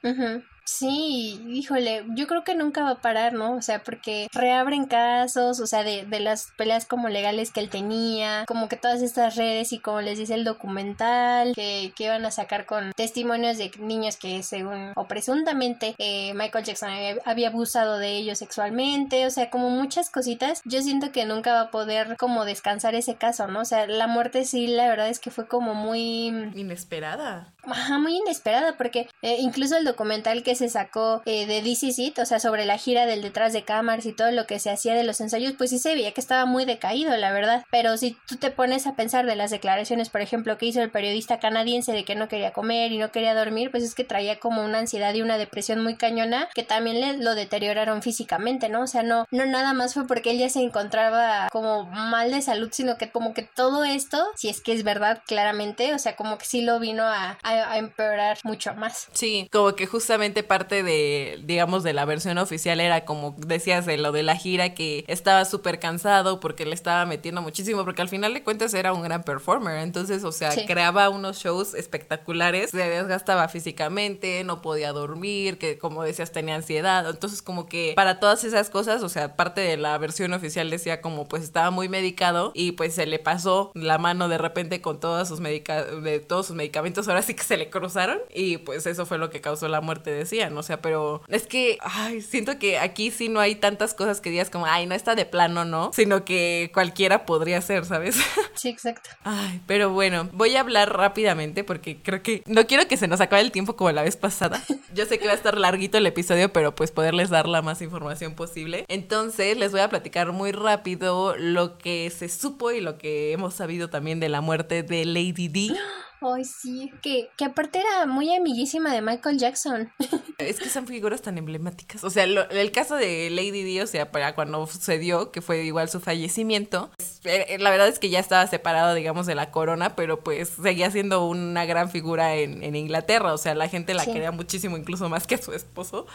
mm-hmm. Sí, híjole, yo creo que nunca va a parar, ¿no? O sea, porque reabren casos, o sea, de, de las peleas como legales que él tenía, como que todas estas redes y como les dice el documental, que, que iban a sacar con testimonios de niños que según o presuntamente eh, Michael Jackson había, abusado de ellos sexualmente, o sea, como muchas cositas, yo siento que nunca va a poder como descansar ese caso, ¿no? O sea, la muerte sí, la verdad es que fue como muy... Inesperada. Ajá, muy inesperada, porque eh, incluso el documental que se sacó eh, de DC Seat, o sea, sobre la gira del detrás de cámaras y todo lo que se hacía de los ensayos, pues sí se veía que estaba muy decaído, la verdad. Pero si tú te pones a pensar de las declaraciones, por ejemplo, que hizo el periodista canadiense de que no quería comer y no quería dormir, pues es que traía como una ansiedad y una depresión muy cañona que también le lo deterioraron físicamente, ¿no? O sea, no, no nada más fue porque él ya se encontraba como mal de salud, sino que como que todo esto, si es que es verdad claramente, o sea, como que sí lo vino a, a, a empeorar mucho más. Sí, como que justamente parte de, digamos, de la versión oficial era como decías de lo de la gira que estaba súper cansado porque le estaba metiendo muchísimo, porque al final de cuentas era un gran performer, entonces, o sea, creaba unos shows espectaculares, se desgastaba físicamente, no podía dormir, que como decías tenía ansiedad, entonces como que para todas esas cosas, o sea, parte de la versión oficial decía como pues estaba muy medicado y pues se le pasó la mano de repente con todos sus, medica de todos sus medicamentos, ahora sí que se le cruzaron y pues eso fue lo que causó la muerte, o sea, pero es que, ay, siento que aquí sí no hay tantas cosas que digas como, ay, no está de plano, ¿no? Sino que cualquiera podría ser, ¿sabes? Sí, exacto. Ay, pero bueno, voy a hablar rápidamente porque creo que no quiero que se nos acabe el tiempo como la vez pasada. Yo sé que va a estar larguito el episodio, pero pues poderles dar la más información posible. Entonces, les voy a platicar muy rápido lo que se supo y lo que hemos sabido también de la muerte de Lady D. Ay, sí, que, que aparte era muy amiguísima de Michael Jackson. Es que son figuras tan emblemáticas. O sea, el caso de Lady Di, o sea, para cuando sucedió, que fue igual su fallecimiento, eh, eh, la verdad es que ya estaba separado, digamos, de la corona, pero pues seguía siendo una gran figura en, en Inglaterra. O sea, la gente la quería muchísimo, incluso más que a su esposo.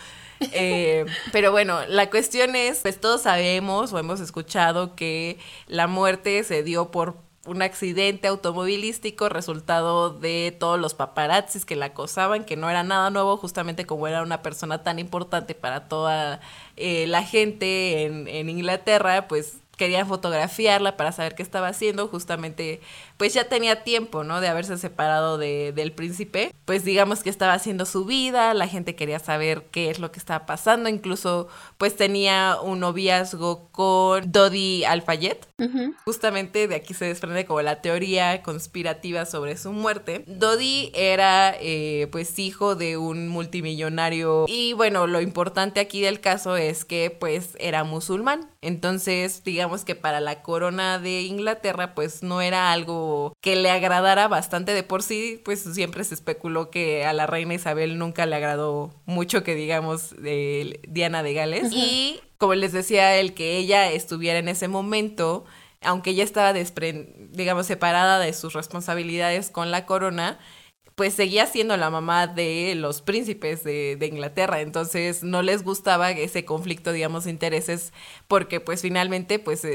Eh, pero bueno, la cuestión es, pues todos sabemos o hemos escuchado que la muerte se dio por un accidente automovilístico resultado de todos los paparazzis que la acosaban, que no era nada nuevo, justamente como era una persona tan importante para toda eh, la gente en, en Inglaterra, pues querían fotografiarla para saber qué estaba haciendo, justamente pues ya tenía tiempo, ¿no? De haberse separado de, del príncipe, pues digamos que estaba haciendo su vida, la gente quería saber qué es lo que estaba pasando, incluso pues tenía un noviazgo con Dodi Alfayet, justamente de aquí se desprende como la teoría conspirativa sobre su muerte. Dodi era eh, pues hijo de un multimillonario y bueno, lo importante aquí del caso es que pues era musulmán, entonces digamos que para la corona de Inglaterra pues no era algo que le agradara bastante de por sí, pues siempre se especuló que a la reina Isabel nunca le agradó mucho que digamos de Diana de Gales. Y como les decía, el que ella estuviera en ese momento, aunque ella estaba, digamos, separada de sus responsabilidades con la corona, pues seguía siendo la mamá de los príncipes de, Inglaterra, entonces no les gustaba ese conflicto, digamos, de intereses, porque pues finalmente pues eh,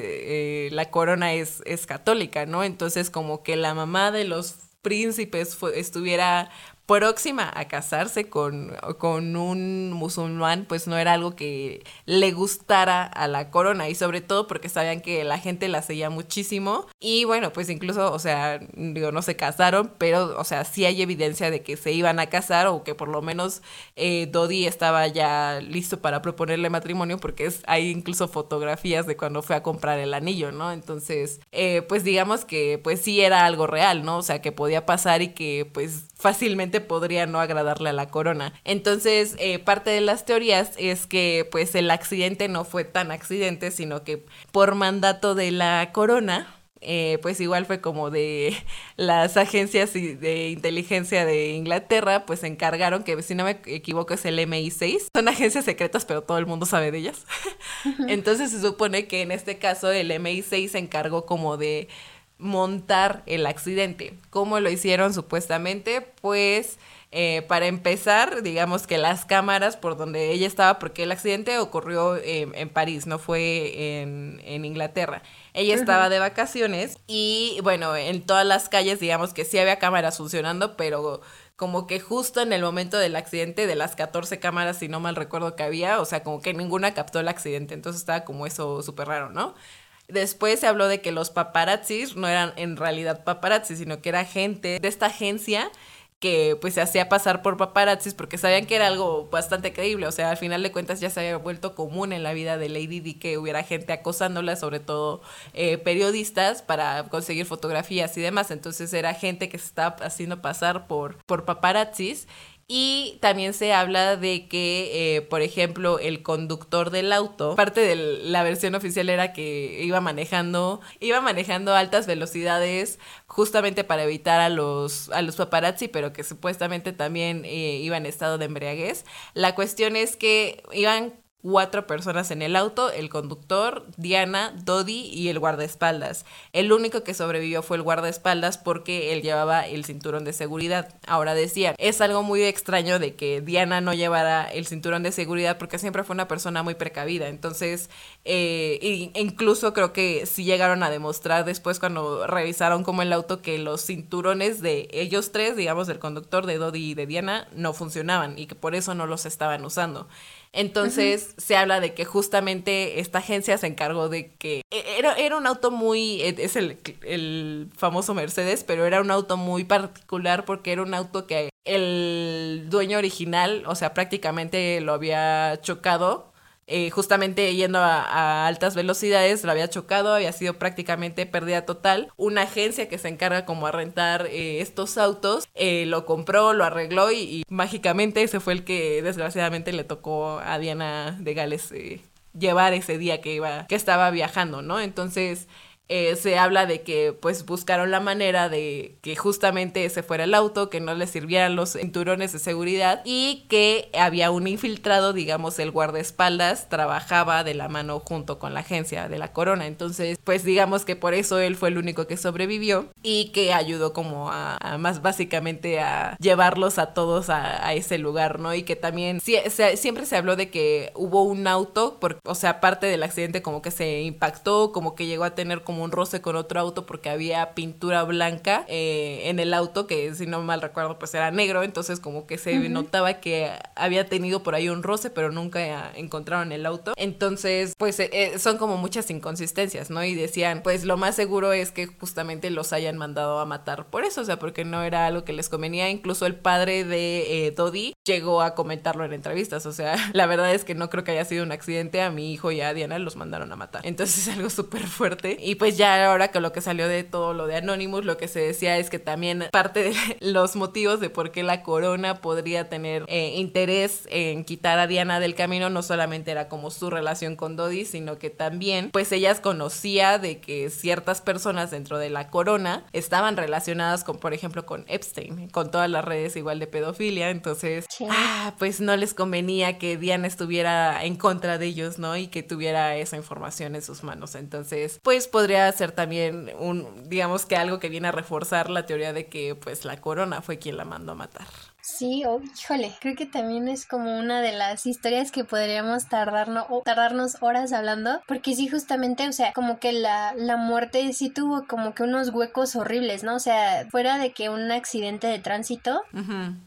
eh, la corona es, es católica, ¿no? Entonces como que la mamá de los príncipes estuviera próxima a casarse con, con un musulmán, pues no era algo que le gustara a la corona y sobre todo porque sabían que la gente la seguía muchísimo y bueno, pues incluso, o sea, digo, no se casaron, pero, o sea, sí hay evidencia de que se iban a casar o que por lo menos eh, Dodi estaba ya listo para proponerle matrimonio porque es, hay incluso fotografías de cuando fue a comprar el anillo, ¿no? Entonces, eh, pues digamos que pues sí era algo real, ¿no? O sea, que podía pasar y que pues fácilmente podría no agradarle a la corona. Entonces, eh, parte de las teorías es que pues el accidente no fue tan accidente, sino que por mandato de la corona, eh, pues igual fue como de las agencias de inteligencia de Inglaterra, pues se encargaron, que si no me equivoco es el MI6, son agencias secretas, pero todo el mundo sabe de ellas. Entonces se supone que en este caso el MI6 se encargó como de montar el accidente. ¿Cómo lo hicieron supuestamente? Pues eh, para empezar, digamos que las cámaras por donde ella estaba, porque el accidente ocurrió en París, no fue en, en Inglaterra. Ella estaba de vacaciones y bueno, en todas las calles digamos que sí había cámaras funcionando, pero como que justo en el momento del accidente, de las 14 cámaras, si no mal recuerdo que había, o sea, como que ninguna captó el accidente, entonces estaba como eso súper raro, ¿no? Después se habló de que los paparazzis no eran en realidad paparazzis, sino que era gente de esta agencia que pues se hacía pasar por paparazzis porque sabían que era algo bastante creíble, o sea, al final de cuentas ya se había vuelto común en la vida de Lady Di que hubiera gente acosándola, sobre todo eh, periodistas, para conseguir fotografías y demás, entonces era gente que se estaba haciendo pasar por, por paparazzis y también se habla de que, eh, por ejemplo, el conductor del auto, parte de la versión oficial era que iba manejando, iba manejando altas velocidades justamente para evitar a los, a los paparazzi, pero que supuestamente también eh, iba en estado de embriaguez. La cuestión es que iban cuatro personas en el auto, el conductor, Diana, Dodi y el guardaespaldas. El único que sobrevivió fue el guardaespaldas porque él llevaba el cinturón de seguridad. Ahora decía, es algo muy extraño de que Diana no llevara el cinturón de seguridad porque siempre fue una persona muy precavida. Entonces, eh, incluso creo que sí llegaron a demostrar después cuando revisaron como el auto que los cinturones de ellos tres, digamos, del conductor, de Dodi y de Diana, no funcionaban y que por eso no los estaban usando. Entonces se habla de que justamente esta agencia se encargó de que e, era, era un auto muy, e, es el, el famoso Mercedes, pero era un auto muy particular porque era un auto que el dueño original, o sea, prácticamente lo había chocado eh, justamente yendo a, altas velocidades, lo había chocado, había sido prácticamente pérdida total. Una agencia que se encarga como a rentar eh, estos autos, eh, lo compró, lo arregló y, mágicamente ese fue el que desgraciadamente le tocó a Diana de Gales llevar ese día que iba, que estaba viajando, ¿no? Entonces, eh, se habla de que pues buscaron la manera de que justamente ese fuera el auto, que no le sirvieran los cinturones de seguridad y que había un infiltrado, digamos el guardaespaldas, trabajaba de la mano junto con la agencia de la corona. Entonces pues digamos que por eso él fue el único que sobrevivió y que ayudó como a, más básicamente a llevarlos a todos a, ese lugar, ¿no? Y que también siempre se habló de que hubo un auto, por, o sea, parte del accidente como que se impactó, como que llegó a tener como como un roce con otro auto porque había pintura blanca eh, en el auto, que si no mal recuerdo, pues era negro, entonces como que se notaba que había tenido por ahí un roce, pero nunca encontraron el auto. Entonces, pues eh, eh, son como muchas inconsistencias, ¿no? Y decían, pues lo más seguro es que justamente los hayan mandado a matar por eso, o sea, porque no era algo que les convenía. Incluso el padre de eh, Dodi llegó a comentarlo en entrevistas, o sea, la verdad es que no creo que haya sido un accidente, a mi hijo y a Diana los mandaron a matar. Entonces es algo súper fuerte. Y pues ya ahora que lo que salió de todo lo de Anonymous, lo que se decía es que también parte de los motivos de por qué la corona podría tener eh, interés en quitar a Diana del camino no solamente era como su relación con Dodi, sino que también pues ellas conocía de que ciertas personas dentro de la corona estaban relacionadas con, por ejemplo, con Epstein, con todas las redes igual de pedofilia, entonces, ah, pues no les convenía que Diana estuviera en contra de ellos, ¿no? Y que tuviera esa información en sus manos. Entonces, pues podría ser también un, digamos que algo que viene a reforzar la teoría de que pues la corona fue quien la mandó a matar. Sí, oh, híjole, creo que también es como una de las historias que podríamos tardarnos, o tardarnos horas hablando, porque sí, justamente, o sea, como que la, la muerte sí tuvo como que unos huecos horribles, ¿no? O sea, fuera de que un accidente de tránsito,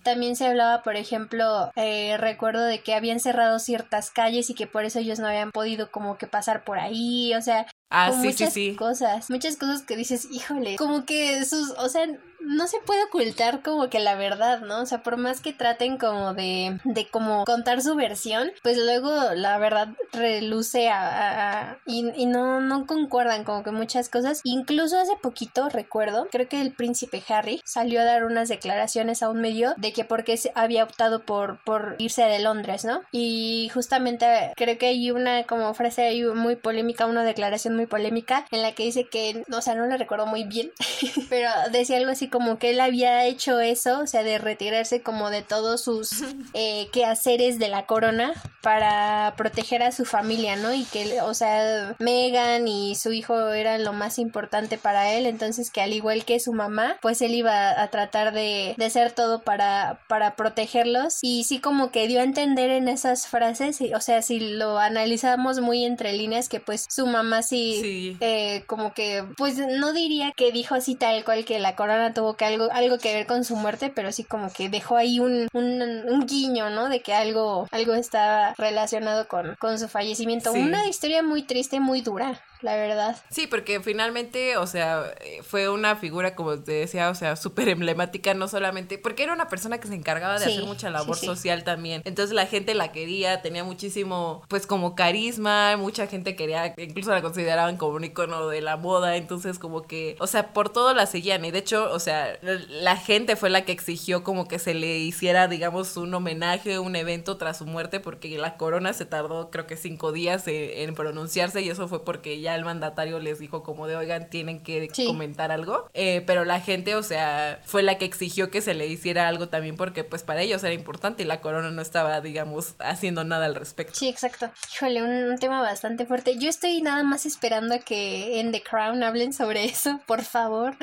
también se hablaba, por ejemplo, eh, recuerdo de que habían cerrado ciertas calles y que por eso ellos no habían podido como que pasar por ahí, o sea, Ah, sí, muchas sí, sí. cosas, muchas cosas que dices, híjole, como que sus, o sea, no se puede ocultar como que la verdad, ¿no? O sea, por más que traten como de, de como contar su versión, pues luego la verdad reluce a, y, no, no concuerdan como que muchas cosas. Incluso hace poquito recuerdo, creo que el príncipe Harry salió a dar unas declaraciones a un medio de que porque había optado por, por irse de Londres, ¿no? Y justamente creo que hay una como frase ahí muy polémica, una declaración muy polémica en la que dice que, o sea, no lo recuerdo muy bien, pero decía algo así como que él había hecho eso, o sea, de retirarse como de todos sus eh, quehaceres de la corona para proteger a su familia, ¿no? Y que, o sea, Megan y su hijo eran lo más importante para él, entonces que al igual que su mamá, pues él iba a tratar de, de hacer todo para, para protegerlos y sí como que dio a entender en esas frases, o sea, si lo analizamos muy entre líneas, que pues su mamá sí, Eh, como que, pues no diría que dijo así tal cual que la corona tuvo que algo, algo que ver con su muerte, pero sí como que dejó ahí un, un, guiño, ¿no? De que algo, algo estaba relacionado con, con su fallecimiento. Una historia muy triste, muy dura la verdad. Sí, porque finalmente, o sea, fue una figura, como te decía, o sea, súper emblemática, no solamente, porque era una persona que se encargaba de hacer mucha labor social también. Entonces la gente la quería, tenía muchísimo, pues como carisma, mucha gente quería, incluso la consideraban como un icono de la moda, entonces como que, o sea, por todo la seguían. Y de hecho, o sea, la gente fue la que exigió como que se le hiciera, digamos, un homenaje, un evento tras su muerte, porque la corona se tardó creo que cinco días en pronunciarse y eso fue porque ya el mandatario les dijo como de, oigan, tienen que comentar algo. Eh, pero la gente, o sea, fue la que exigió que se le hiciera algo también porque pues para ellos era importante y la corona no estaba, digamos, haciendo nada al respecto. Sí, exacto. Híjole, un, tema bastante fuerte. Yo estoy nada más esperando a que en The Crown hablen sobre eso, por favor.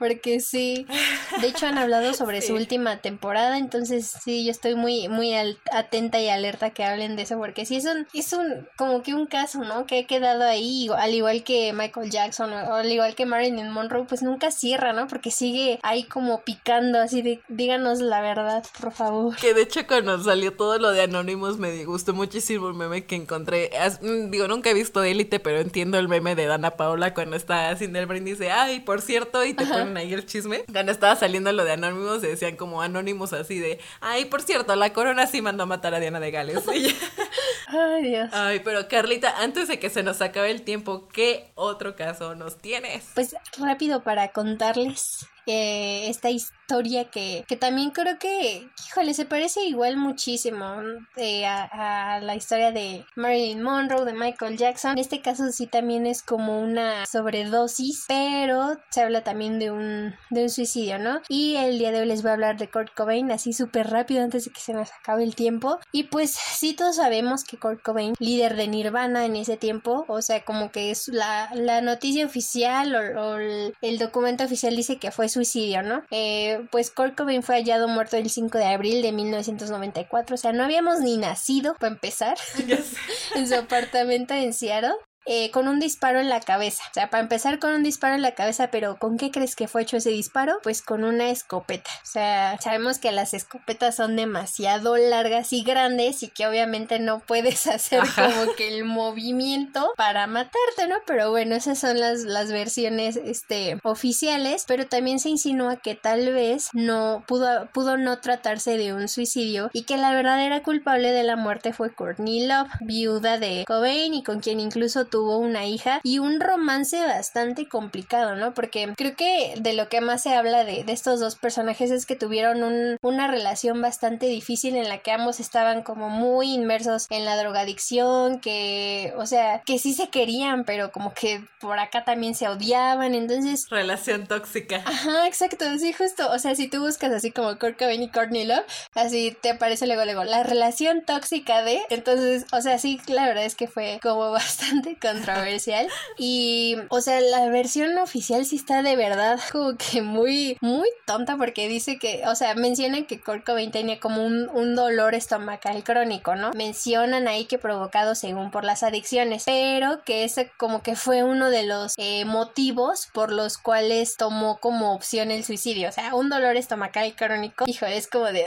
Porque sí, de hecho han hablado sobre su última temporada, entonces sí, yo estoy muy, muy atenta y alerta que hablen de eso, porque sí es un, es un, como que un caso, ¿no? Que ha quedado ahí, al igual que Michael Jackson o al igual que Marilyn Monroe, pues nunca cierra, ¿no? Porque sigue ahí como picando, así de, díganos la verdad, por favor. Que de hecho cuando salió todo lo de Anonymous me gustó muchísimo el meme que encontré. Mm, digo, nunca he visto Élite, pero entiendo el meme de Dana Paola cuando está haciendo el brindis dice, ay, por cierto, y te ponen ahí el chisme. Cuando estaba saliendo lo de Anónimos, decían como Anónimos así de, ay, por cierto, la corona sí mandó a matar a Diana de Gales. ay, Dios. Ay, pero Carlita, antes de que se nos acabe el tiempo, ¿qué otro caso nos tienes? Pues rápido para contarles eh, esta historia que, que también creo que, híjole, se parece igual muchísimo eh, a, la historia de Marilyn Monroe, de Michael Jackson. En este caso sí también es como una sobredosis, pero se habla también de un, de un suicidio, ¿no? Y el día de hoy les voy a hablar de Kurt Cobain así súper rápido antes de que se nos acabe el tiempo. Y pues sí todos sabemos que Kurt Cobain, líder de Nirvana en ese tiempo, o sea, como que es la, la noticia oficial o, el documento oficial dice que fue suicidio, ¿no? Eh, pues Kurt Cobain fue hallado muerto el 5 de abril de 1994, o sea, no habíamos ni nacido para empezar en su apartamento en Seattle. Eh, con un disparo en la cabeza. O sea, para empezar con un disparo en la cabeza, pero ¿con qué crees que fue hecho ese disparo? Pues con una escopeta. O sea, sabemos que las escopetas son demasiado largas y grandes y que obviamente no puedes hacer como que el movimiento para matarte, ¿no? Pero bueno, esas son las, las versiones este, oficiales, pero también se insinúa que tal vez no pudo, pudo no tratarse de un suicidio y que la verdadera culpable de la muerte fue Courtney Love, viuda de Cobain y con quien incluso tuvo una hija y un romance bastante complicado, ¿no? Porque creo que de lo que más se habla de, estos dos personajes es que tuvieron una relación bastante difícil en la que ambos estaban como muy inmersos en la drogadicción, que, o sea, que sí se querían, pero como que por acá también se odiaban, entonces... Relación tóxica. Ajá, exacto, sí, justo, o sea, si tú buscas así como Kurt Cobain y Courtney Love, así te aparece luego, luego, la relación tóxica de, entonces, o sea, sí, la verdad es que fue como bastante controversial. Y, o sea, la versión oficial sí está de verdad como que muy, muy tonta porque dice que, o sea, mencionan que Kurt Cobain tenía como un, un dolor estomacal crónico, ¿no? Mencionan ahí que provocado según por las adicciones, pero que ese como que fue uno de los eh, motivos por los cuales tomó como opción el suicidio. O sea, un dolor estomacal crónico, hijo, es como de,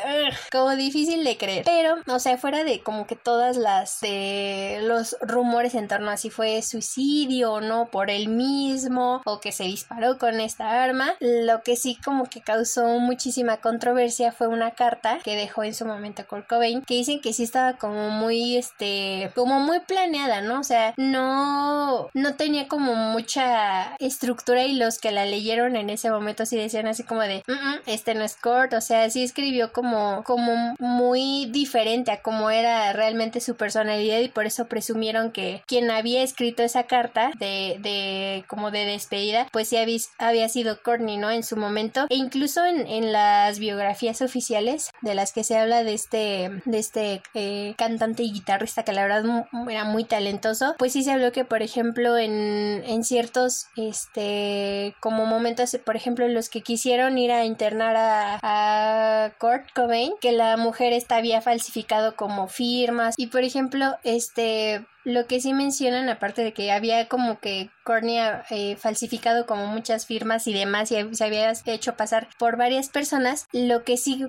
como difícil de creer. Pero, o sea, fuera de como que todas las, de los rumores en torno a si fue suicidio o no por él mismo o que se disparó con esta arma. Lo que sí como que causó muchísima controversia fue una carta que dejó en su momento Kurt Cobain que dicen que sí estaba como muy este como muy planeada, ¿no? O sea, no no tenía como mucha estructura y los que la leyeron en ese momento sí decían así como de, este no es Kurt, o sea, sí escribió como como muy diferente a cómo era realmente su personalidad y por eso presumieron que quien había escrito esa carta de, de como de despedida, pues sí había, sido Courtney, ¿no? En su momento. E incluso en, en, las biografías oficiales de las que se habla de este, de este eh, cantante y guitarrista que la verdad era muy talentoso, pues sí se habló que, por ejemplo, en, en ciertos, este, como momentos, por ejemplo, los que quisieron ir a internar a, a Cobain, que la mujer esta había falsificado como firmas y, por ejemplo, este, lo que sí mencionan, aparte de que había como que Cornea eh, falsificado como muchas firmas y demás y se había hecho pasar por varias personas, lo que sí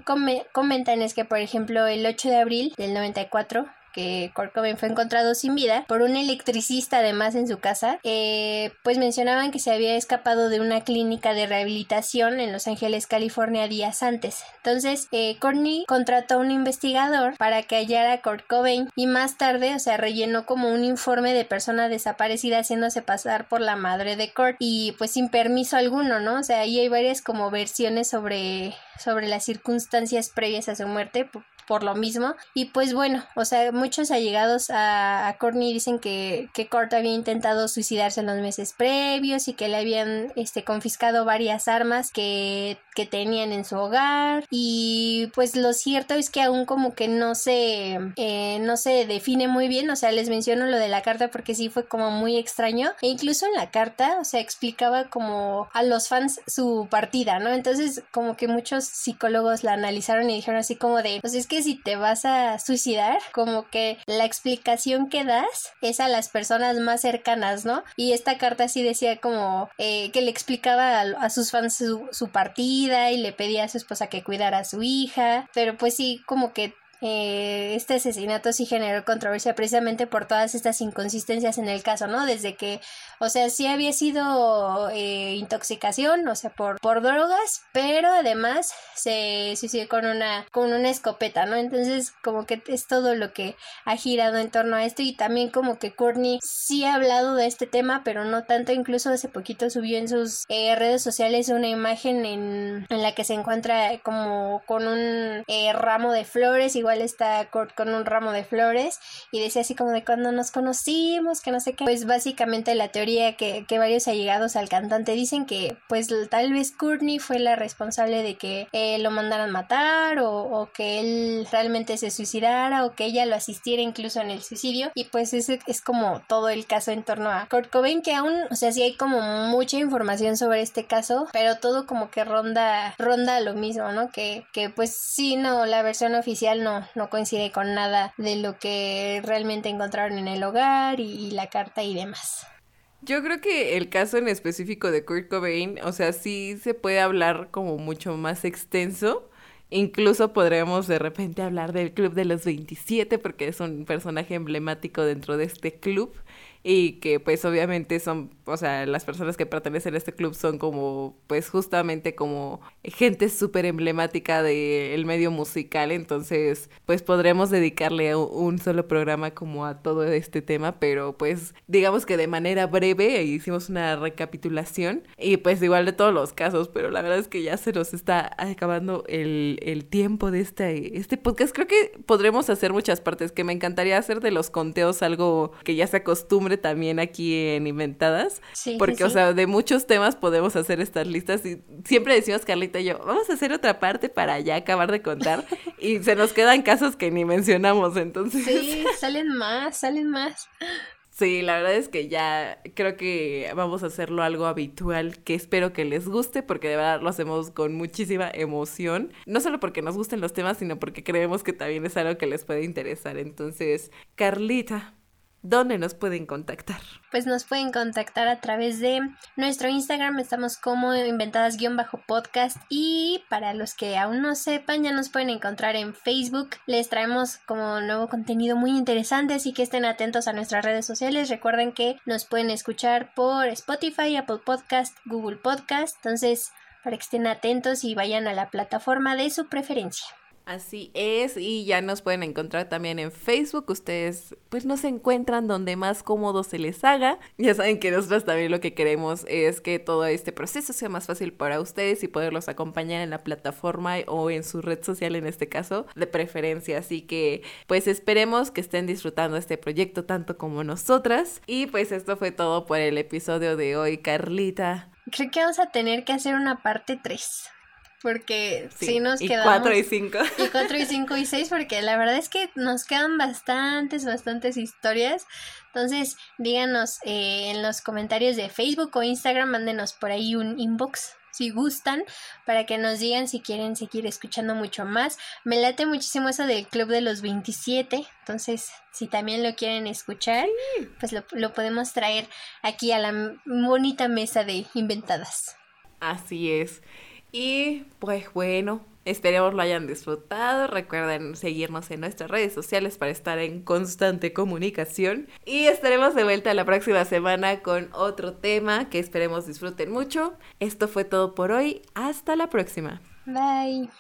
comentan es que, por ejemplo, el 8 de abril del 94 que Kurt fue encontrado sin vida por un electricista además en su casa, eh, pues mencionaban que se había escapado de una clínica de rehabilitación en Los Ángeles, California días antes. Entonces, eh, Courtney contrató a un investigador para que hallara a Kurt Cobain y más tarde, o sea, rellenó como un informe de persona desaparecida haciéndose pasar por la madre de Kurt y pues sin permiso alguno, ¿no? O sea, ahí hay varias como versiones sobre sobre las circunstancias previas a su muerte por lo mismo. Y pues bueno, o sea, muchos allegados a, a Courtney dicen que, que Kurt había intentado suicidarse en los meses previos y que le habían este, confiscado varias armas que, que tenían en su hogar. Y pues lo cierto es que aún como que no se, eh, no se define muy bien. O sea, les menciono lo de la carta porque sí fue como muy extraño. E incluso en la carta, o sea, explicaba como a los fans su partida, ¿no? Entonces como que muchos psicólogos la analizaron y dijeron así como de, pues es que si te vas a suicidar, como que la explicación que das es a las personas más cercanas, ¿no? Y esta carta sí decía como eh, que le explicaba a, sus fans su, su partida y le pedía a su esposa que cuidara a su hija, pero pues sí, como que eh, este asesinato sí generó controversia precisamente por todas estas inconsistencias en el caso, ¿no? Desde que, o sea, sí había sido eh, intoxicación, o sea, por, por drogas, pero además se suicidó con una, con una escopeta, ¿no? Entonces, como que es todo lo que ha girado en torno a esto y también como que Courtney sí ha hablado de este tema, pero no tanto, incluso hace poquito subió en sus eh, redes sociales una imagen en, en, la que se encuentra como con un ramo de flores, igual está Kurt con un ramo de flores y decía así como de cuando nos conocimos, que no sé qué. Pues básicamente la teoría que, que varios allegados al cantante dicen que pues tal vez Courtney fue la responsable de que eh, lo mandaran matar o, que él realmente se suicidara o que ella lo asistiera incluso en el suicidio y pues ese es como todo el caso en torno a Kurt Cobain que aún, o sea, sí hay como mucha información sobre este caso, pero todo como que ronda ronda lo mismo, ¿no? Que, que pues sí, no, la versión oficial no, no, coincide con nada de lo que realmente encontraron en el hogar y, la carta y demás. Yo creo que el caso en específico de Kurt Cobain, o sea, sí se puede hablar como mucho más extenso. Incluso podremos de repente hablar del Club de los 27 porque es un personaje emblemático dentro de este club y que pues obviamente son, o sea, las personas que pertenecen a este club son como, pues justamente como gente súper emblemática del medio musical, entonces pues podremos dedicarle un solo programa como a todo este tema, pero pues digamos que de manera breve hicimos una recapitulación y pues igual de todos los casos, pero la verdad es que ya se nos está acabando el, el tiempo de este, este podcast. Creo que podremos hacer muchas partes, que me encantaría hacer de los conteos algo que ya se acostumbre también aquí en Inventadas. porque, o sea, de muchos temas podemos hacer estas listas y siempre decimos Carlita y yo, vamos a hacer otra parte para ya acabar de contar y se nos quedan casos que ni mencionamos, entonces. Sí, salen más, salen más. Sí, la verdad es que ya creo que vamos a hacerlo algo habitual que espero que les guste porque de verdad lo hacemos con muchísima emoción. No solo porque nos gusten los temas, sino porque creemos que también es algo que les puede interesar. Entonces, Carlita, ¿Dónde nos pueden contactar? Pues nos pueden contactar a través de nuestro Instagram, estamos como inventadas-podcast y para los que aún no sepan ya nos pueden encontrar en Facebook, les traemos como nuevo contenido muy interesante, así que estén atentos a nuestras redes sociales, recuerden que nos pueden escuchar por Spotify, Apple Podcast, Google Podcast, entonces para que estén atentos y vayan a la plataforma de su preferencia. Así es, y ya nos pueden encontrar también en Facebook. Ustedes pues nos encuentran donde más cómodo se les haga. Ya saben que nosotros también lo que queremos es que todo este proceso sea más fácil para ustedes y poderlos acompañar en la plataforma o en su red social en este caso, de preferencia. Así que pues esperemos que estén disfrutando este proyecto tanto como nosotras. Y pues esto fue todo por el episodio de hoy, Carlita. Creo que vamos a tener que hacer una parte 3 porque sí, nos y cuatro y cinco. Y cuatro y cinco y seis, porque la verdad es que nos quedan bastantes, bastantes historias. Entonces, díganos eh, en los comentarios de Facebook o Instagram, mándenos por ahí un inbox si gustan, para que nos digan si quieren seguir escuchando mucho más. Me late muchísimo eso del Club de los 27, entonces si también lo quieren escuchar, pues lo, lo podemos traer aquí a la bonita mesa de inventadas. Así es. Y pues bueno, esperemos lo hayan disfrutado. Recuerden seguirnos en nuestras redes sociales para estar en constante comunicación. Y estaremos de vuelta la próxima semana con otro tema que esperemos disfruten mucho. Esto fue todo por hoy. Hasta la próxima. Bye.